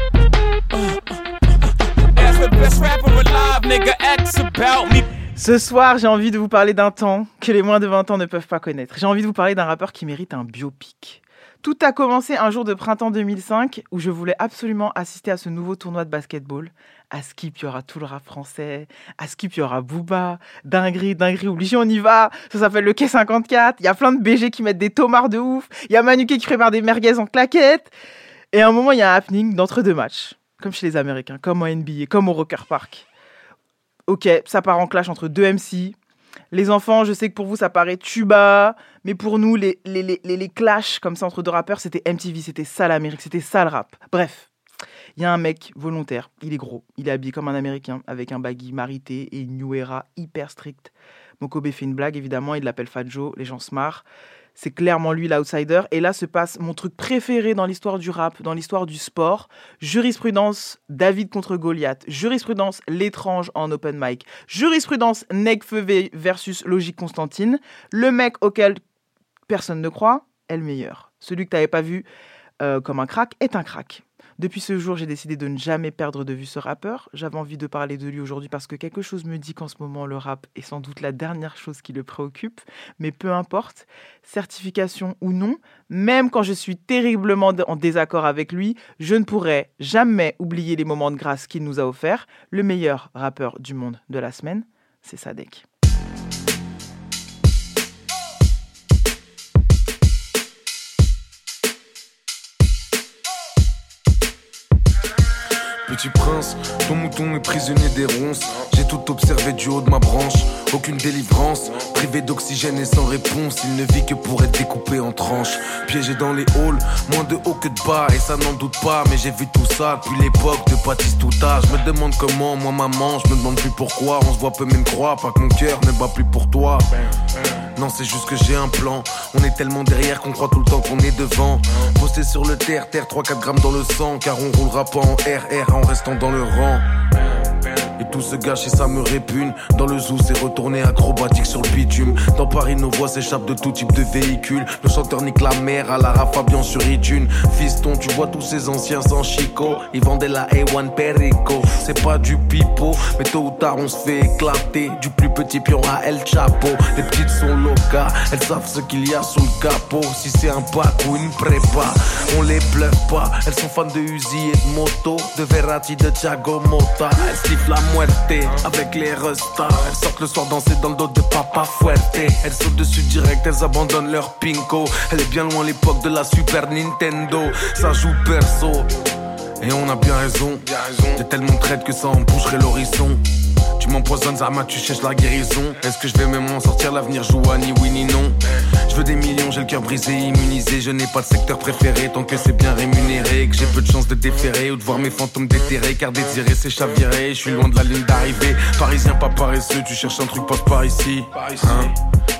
E: As the best rapper alive, nigga X about me.
A: Ce soir, j'ai envie de vous parler d'un temps que les moins de 20 ans ne peuvent pas connaître. J'ai envie de vous parler d'un rappeur qui mérite un biopic. Tout a commencé un jour de printemps 2005 où je voulais absolument assister à ce nouveau tournoi de basketball. À Skip, il y aura tout le rap français. À Skip, il y aura Booba. Dinguerie, dinguerie, obligé, on y va. Ça s'appelle le Quai 54. Il y a plein de BG qui mettent des tomards de ouf. Il y a Manuké qui prépare des merguez en claquettes. Et à un moment, il y a un happening d'entre deux matchs. Comme chez les Américains, comme en NBA, comme au Rocker Park. Ok, ça part en clash entre deux MC. Les enfants, je sais que pour vous, ça paraît tuba, mais pour nous, les- les clashs comme ça entre deux rappeurs, c'était MTV, c'était ça l'Amérique, c'était ça le rap. Bref, il y a un mec volontaire, il est gros, il est habillé comme un Américain, avec un baggy marité et une New Era hyper stricte. Mokobe fait une blague, évidemment, il l'appelle Fat Joe, les gens se marrent. C'est clairement lui l'outsider. Et là se passe mon truc préféré dans l'histoire du rap, dans l'histoire du sport. Jurisprudence David contre Goliath. Jurisprudence l'étrange en open mic. Jurisprudence Nekfeu versus Logique Constantine. Le mec auquel personne ne croit est le meilleur. Celui que tu n'avais pas vu euh, comme un crack est un crack. Depuis ce jour, j'ai décidé de ne jamais perdre de vue ce rappeur. J'avais envie de parler de lui aujourd'hui parce que quelque chose me dit qu'en ce moment, le rap est sans doute la dernière chose qui le préoccupe. Mais peu importe, certification ou non, même quand je suis terriblement en désaccord avec lui, je ne pourrai jamais oublier les moments de grâce qu'il nous a offerts. Le meilleur rappeur du monde de la semaine, c'est Sadek.
U: Prince, ton mouton est prisonnier des ronces. J'ai tout observé du haut de ma branche. Aucune délivrance, privé d'oxygène et sans réponse. Il ne vit que pour être découpé en tranches. Piégé dans les halls, moins de haut que de bas. Et ça n'en doute pas, mais j'ai vu tout ça depuis l'époque de Baptiste Touta. Je me demande comment, moi maman, je me demande plus pourquoi. On se voit peu même croire, pas que mon cœur ne bat plus pour toi. Non, c'est juste que j'ai un plan. On est tellement derrière qu'on croit tout le temps qu'on est devant. Posté sur le terre, terre, 3-4 grammes dans le sang. Car on roulera pas en RR en restant dans le rang. Et tout se gâche et ça me répugne. Dans le zoo, c'est retourné acrobatique sur le bitume. Dans Paris, nos voix s'échappent de tout type de véhicule. Le chanteur nique la mer à la Fabian sur iTunes. Fiston, tu vois tous ces anciens sans chico. Ils vendaient la A1 Perico. C'est pas du pipeau, mais tôt ou tard on se fait éclater. Du plus petit pion à El Chapo. Les petites sont locas, elles savent ce qu'il y a sous le capot. Si c'est un bac ou une prépa, on les bluffe pas. Elles sont fans de Uzi et de moto, de Verratti, de Thiago Motta. Elles la muerte. Avec les restas, elles sortent le soir danser dans le dos de Papa Fuerte. Elles sautent dessus direct, elles abandonnent leur pinko. Elle est bien loin l'époque de la Super Nintendo. Ça joue perso. Et on a bien raison. T'es tellement traite que ça en boucherait l'horizon. Tu m'empoisonnes, Zama, tu cherches la guérison. Est-ce que je vais même en sortir L'avenir joue ni oui ni non? Je veux des millions, j'ai le cœur brisé, immunisé. Je n'ai pas de secteur préféré tant que c'est bien rémunéré. Que j'ai peu de chance de déférer ou de voir mes fantômes déterrés. Car désirer, c'est chavirer. Je suis loin de la ligne d'arrivée. Parisien, pas paresseux, tu cherches un truc, passe par ici. Hein?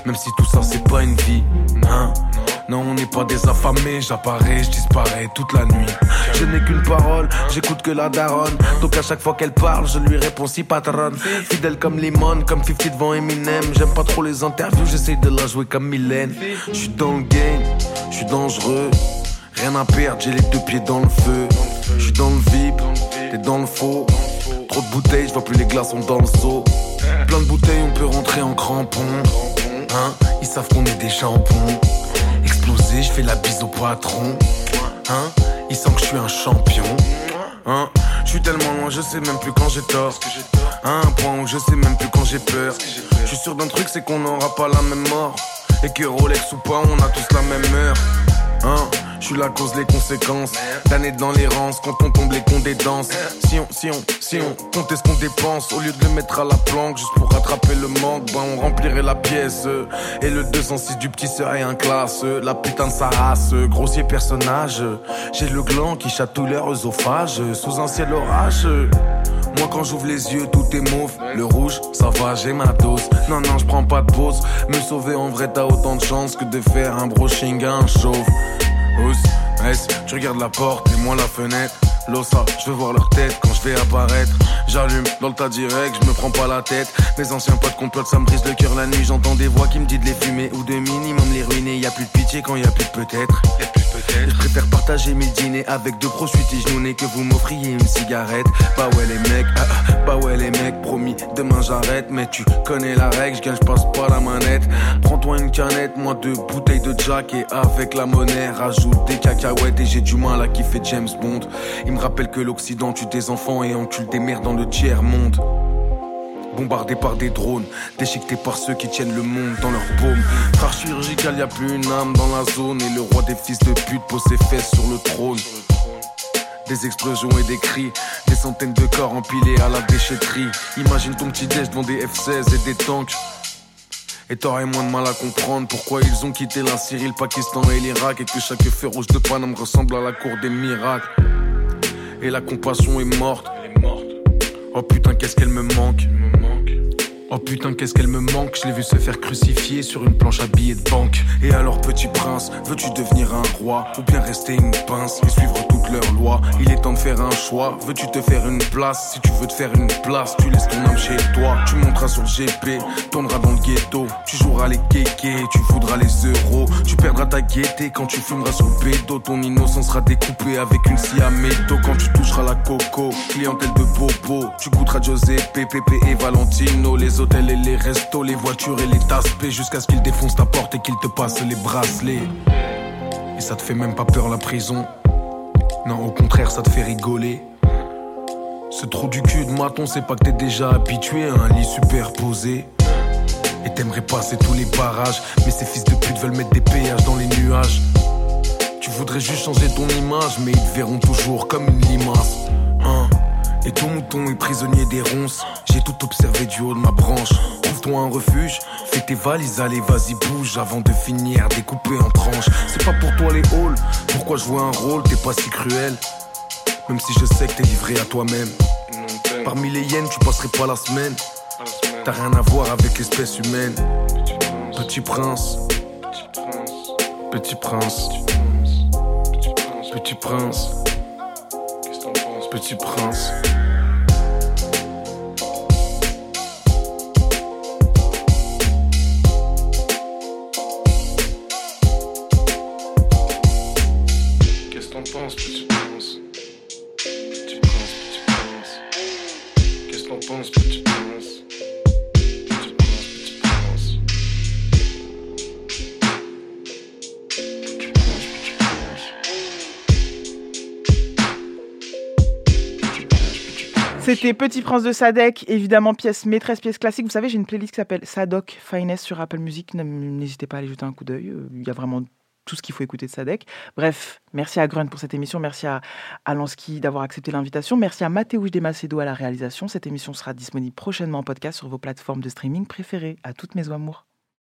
U: Même si tout ça, c'est pas une vie. Hein? Non, on n'est pas des affamés, j'apparais, je disparais toute la nuit. Je n'ai qu'une parole, j'écoute que la daronne. Donc à chaque fois qu'elle parle, je lui réponds si patronne. Fidèle comme Limon, comme 50 devant Eminem. J'aime pas trop les interviews, j'essaye de la jouer comme Mylène. Je suis dans le game, je suis dangereux. Rien à perdre, j'ai les deux pieds dans le feu. Je suis dans le VIP, t'es dans le faux. Trop de bouteilles, je vois plus les glaçons dans le seau. Plein de bouteilles, on peut rentrer en crampon. Hein, ils savent qu'on est des chambons. Explosé, je fais la bise au patron. Hein, ils sentent que je suis un champion. Hein, je suis tellement loin, je sais même plus quand j'ai tort. À un point où je sais même plus quand j'ai peur. Je suis sûr d'un truc, c'est qu'on n'aura pas la même mort. Et que Rolex ou pas, on a tous la même heure. Hein, je suis la cause, les conséquences. D'années dans l'errance, quand on tombe, les cons des danses. Si on, si on, si on comptait ce qu'on dépense, au lieu de le mettre à la planque, juste pour rattraper le manque, ben on remplirait la pièce. Et le 206 du petit serait un classe. La putain de sa grossier personnage. J'ai le gland qui chatouille leur œsophage, sous un ciel orage. Moi quand j'ouvre les yeux tout est mauve. Le rouge ça va j'ai ma dose. Non non je prends pas de pause. Me sauver en vrai t'as autant de chance Que de faire un brushing à un chauve. Ous, S, tu regardes la porte et moi la fenêtre L'ossa, je veux voir leur tête quand je vais apparaître. J'allume dans le tas direct, je me prends pas la tête. Mes anciens potes complotent, ça me brise le cœur la nuit. J'entends des voix qui me disent de les fumer ou de minimum les ruiner. Y a plus de pitié quand y a plus de peut-être. Je préfère partager mes dîners avec deux gros suites je n'ai que vous m'offriez une cigarette. Bah ouais les mecs, ah, ah, bah ouais les mecs, promis, demain j'arrête. Mais tu connais la règle, je je passe pas la manette. Prends-toi une canette, moi deux bouteilles de Jack et avec la monnaie, rajoute des cacahuètes et j'ai du mal à kiffer James Bond. Il rappelle que l'Occident tue des enfants et encule des mères dans le tiers monde. Bombardé par des drones, déchiqueté par ceux qui tiennent le monde dans leur paume. Frère chirurgical, y a plus une âme dans la zone. Et le roi des fils de pute pose ses fesses sur le trône. Des explosions et des cris, des centaines de corps empilés à la déchetterie. Imagine ton petit déj devant des F-16 et des tanks. Et t'aurais moins de mal à comprendre pourquoi ils ont quitté la Syrie, le Pakistan et l'Irak. Et que chaque feu rouge de Paname ressemble à la cour des miracles. Et la compassion est morte. Oh putain, qu'est-ce qu'elle me manque. Oh putain, qu'est-ce qu'elle me manque. Je l'ai vu se faire crucifier sur une planche à billets de banque. Et alors, petit prince, veux-tu devenir un roi ou bien rester une pince et suivre Il est temps de faire un choix. Veux-tu te faire une place? Si tu veux te faire une place, tu laisses ton âme chez toi. Tu monteras sur le GP, tourneras dans le ghetto. Tu joueras les kékés, tu voudras les euros. Tu perdras ta gaieté quand tu fumeras sur le bédo. Ton innocence sera découpée avec une scie à. Quand tu toucheras la coco, clientèle de bobo. Tu goûteras Giuseppe, Pepe et Valentino. Les hôtels et les restos, les voitures et les tasses jusqu'à ce qu'ils défoncent ta porte et qu'ils te passent les bracelets. Et ça te fait même pas peur la prison. Non, au contraire, ça te fait rigoler. Ce trou du cul de maton, c'est pas que t'es déjà habitué à un lit superposé. Et t'aimerais passer tous les barrages, mais ces fils de pute veulent mettre des péages dans les nuages. Tu voudrais juste changer ton image, mais ils te verront toujours comme une limace. Hein et ton mouton est prisonnier des ronces. J'ai tout observé du haut de ma branche. Un refuge, fais tes valises, allez, vas-y, bouge avant de finir découpé en tranches. C'est pas pour toi les halls, pourquoi jouer un rôle, t'es pas si cruel. Même si je sais que t'es livré à toi-même. Parmi les hyènes, tu passerais pas la semaine. T'as rien à voir avec l'espèce humaine. Petit prince. Petit prince. Petit prince. Petit prince.
A: C'était Petit Prince de Sadek, évidemment pièce maîtresse, pièce classique. Vous savez, j'ai une playlist qui s'appelle Sadok Finest sur Apple Music. N'hésitez pas à aller jeter un coup d'œil. Euh, il y a vraiment tout ce qu'il faut écouter de Sadek. Bref, merci à Grunt pour cette émission. Merci à, Lansky d'avoir accepté l'invitation. Merci à Mathéouche Desmacedo à la réalisation. Cette émission sera disponible prochainement en podcast sur vos plateformes de streaming préférées. À toutes mes amours.